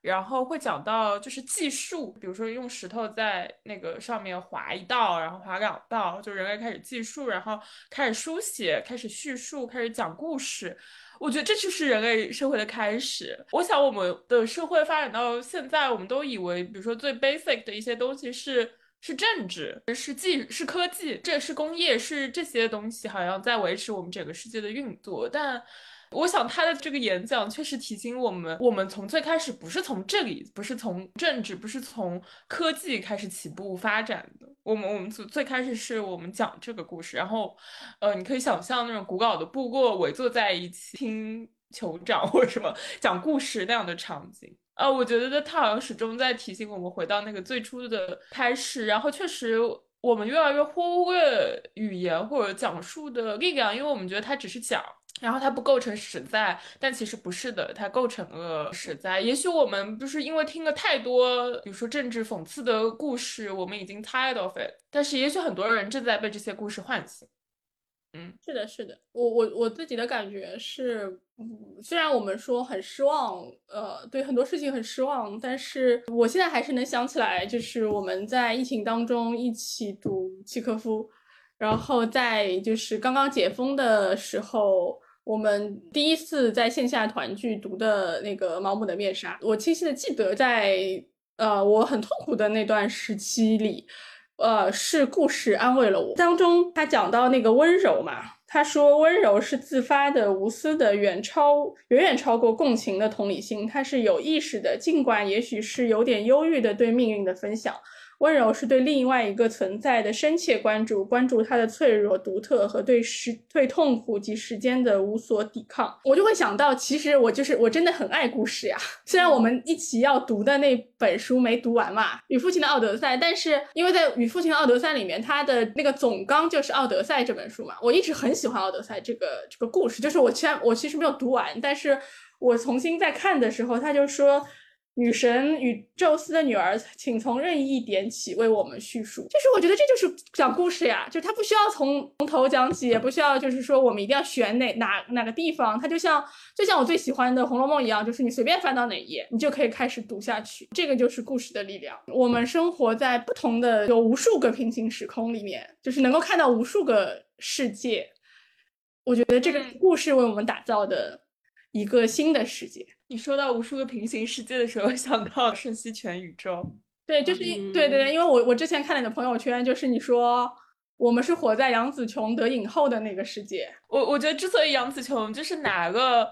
然后会讲到就是计数，比如说用石头在那个上面划一道，然后划两道，就人类开始计数，然后开始书写，开始叙述，开始讲故事。我觉得这就是人类社会的开始。我想我们的社会发展到现在，我们都以为，比如说最 basic 的一些东西是是政治，是技，是科技，这是工业，是这些东西好像在维持我们整个世界的运作，但。我想他的这个演讲确实提醒我们，我们从最开始不是从这里，不是从政治，不是从科技开始起步发展的。我们我们最最开始是我们讲这个故事，然后，呃，你可以想象那种古老的部落围坐在一起听酋长 或者什么讲故事那样的场景。啊，我觉得他好像始终在提醒我们回到那个最初的开始。然后确实，我们越来越忽略语言或者讲述的力量，因为我们觉得它只是讲。然后它不构成实在，但其实不是的，它构成了实在。也许我们不是因为听了太多，比如说政治讽刺的故事，我们已经 tired of it。但是也许很多人正在被这些故事唤醒。嗯，是的，是的。我我我自己的感觉是，虽然我们说很失望，呃，对很多事情很失望，但是我现在还是能想起来，就是我们在疫情当中一起读契科夫，然后在就是刚刚解封的时候。我们第一次在线下团聚读的那个《毛姆的面纱》，我清晰的记得，在呃我很痛苦的那段时期里，呃是故事安慰了我。当中他讲到那个温柔嘛，他说温柔是自发的、无私的，远超远远超过共情的同理心，它是有意识的，尽管也许是有点忧郁的对命运的分享。温柔是对另外一个存在的深切关注，关注它的脆弱、独特和对时、对痛苦及时间的无所抵抗。我就会想到，其实我就是我真的很爱故事呀。虽然我们一起要读的那本书没读完嘛，《与父亲的奥德赛》，但是因为在《与父亲的奥德赛》里面，它的那个总纲就是《奥德赛》这本书嘛，我一直很喜欢《奥德赛》这个这个故事。就是我其实我其实没有读完，但是我重新再看的时候，他就说。女神与宙斯的女儿，请从任意一点起为我们叙述。就是我觉得这就是讲故事呀，就他不需要从从头讲起，也不需要就是说我们一定要选哪哪哪个地方。它就像就像我最喜欢的《红楼梦》一样，就是你随便翻到哪一页，你就可以开始读下去。这个就是故事的力量。我们生活在不同的有无数个平行时空里面，就是能够看到无数个世界。我觉得这个故事为我们打造的一个新的世界。你说到无数个平行世界的时候，想到瞬息全宇宙。对，就是对对对，因为我我之前看你的朋友圈，就是你说我们是活在杨紫琼得影后的那个世界。我我觉得之所以杨紫琼就是哪个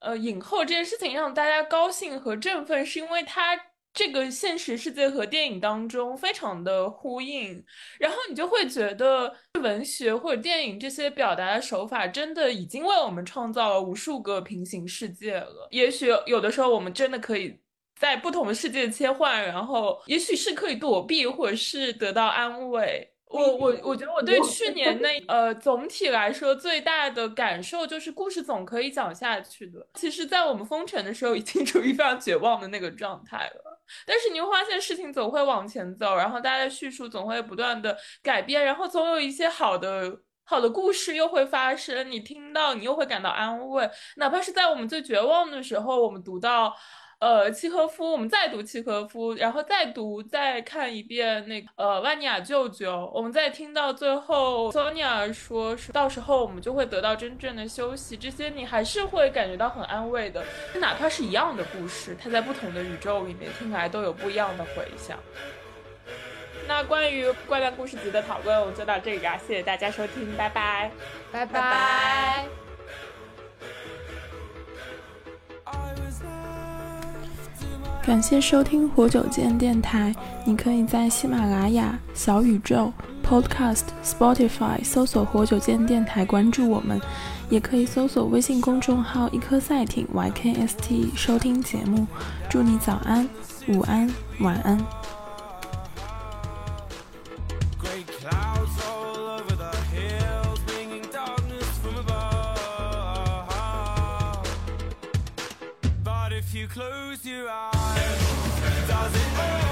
呃影后这件事情让大家高兴和振奋，是因为她。这个现实世界和电影当中非常的呼应，然后你就会觉得文学或者电影这些表达的手法真的已经为我们创造了无数个平行世界了。也许有的时候我们真的可以在不同的世界切换，然后也许是可以躲避，或者是得到安慰。我我我觉得我对去年那呃总体来说最大的感受就是故事总可以讲下去的。其实，在我们封城的时候，已经处于非常绝望的那个状态了。但是你会发现事情总会往前走，然后大家的叙述总会不断的改变，然后总有一些好的好的故事又会发生。你听到，你又会感到安慰。哪怕是在我们最绝望的时候，我们读到。呃契诃夫，我们再读契诃夫，然后再读再看一遍那个呃万尼亚舅舅，我们再听到最后索尼娅说是到时候我们就会得到真正的休息，这些你还是会感觉到很安慰的，哪怕是一样的故事，它在不同的宇宙里面听来都有不一样的回响。那关于怪诞故事集的讨论，我们就到这里啦，谢谢大家收听，拜拜，拜拜拜。感谢收听活久见电台。你可以在喜马拉雅、小宇宙、Podcast、Spotify 搜索“活久见电台”，关注我们；也可以搜索微信公众号“一颗赛艇 YKST” 收听节目。祝你早安、午安、晚安。Close your eyes, the earth.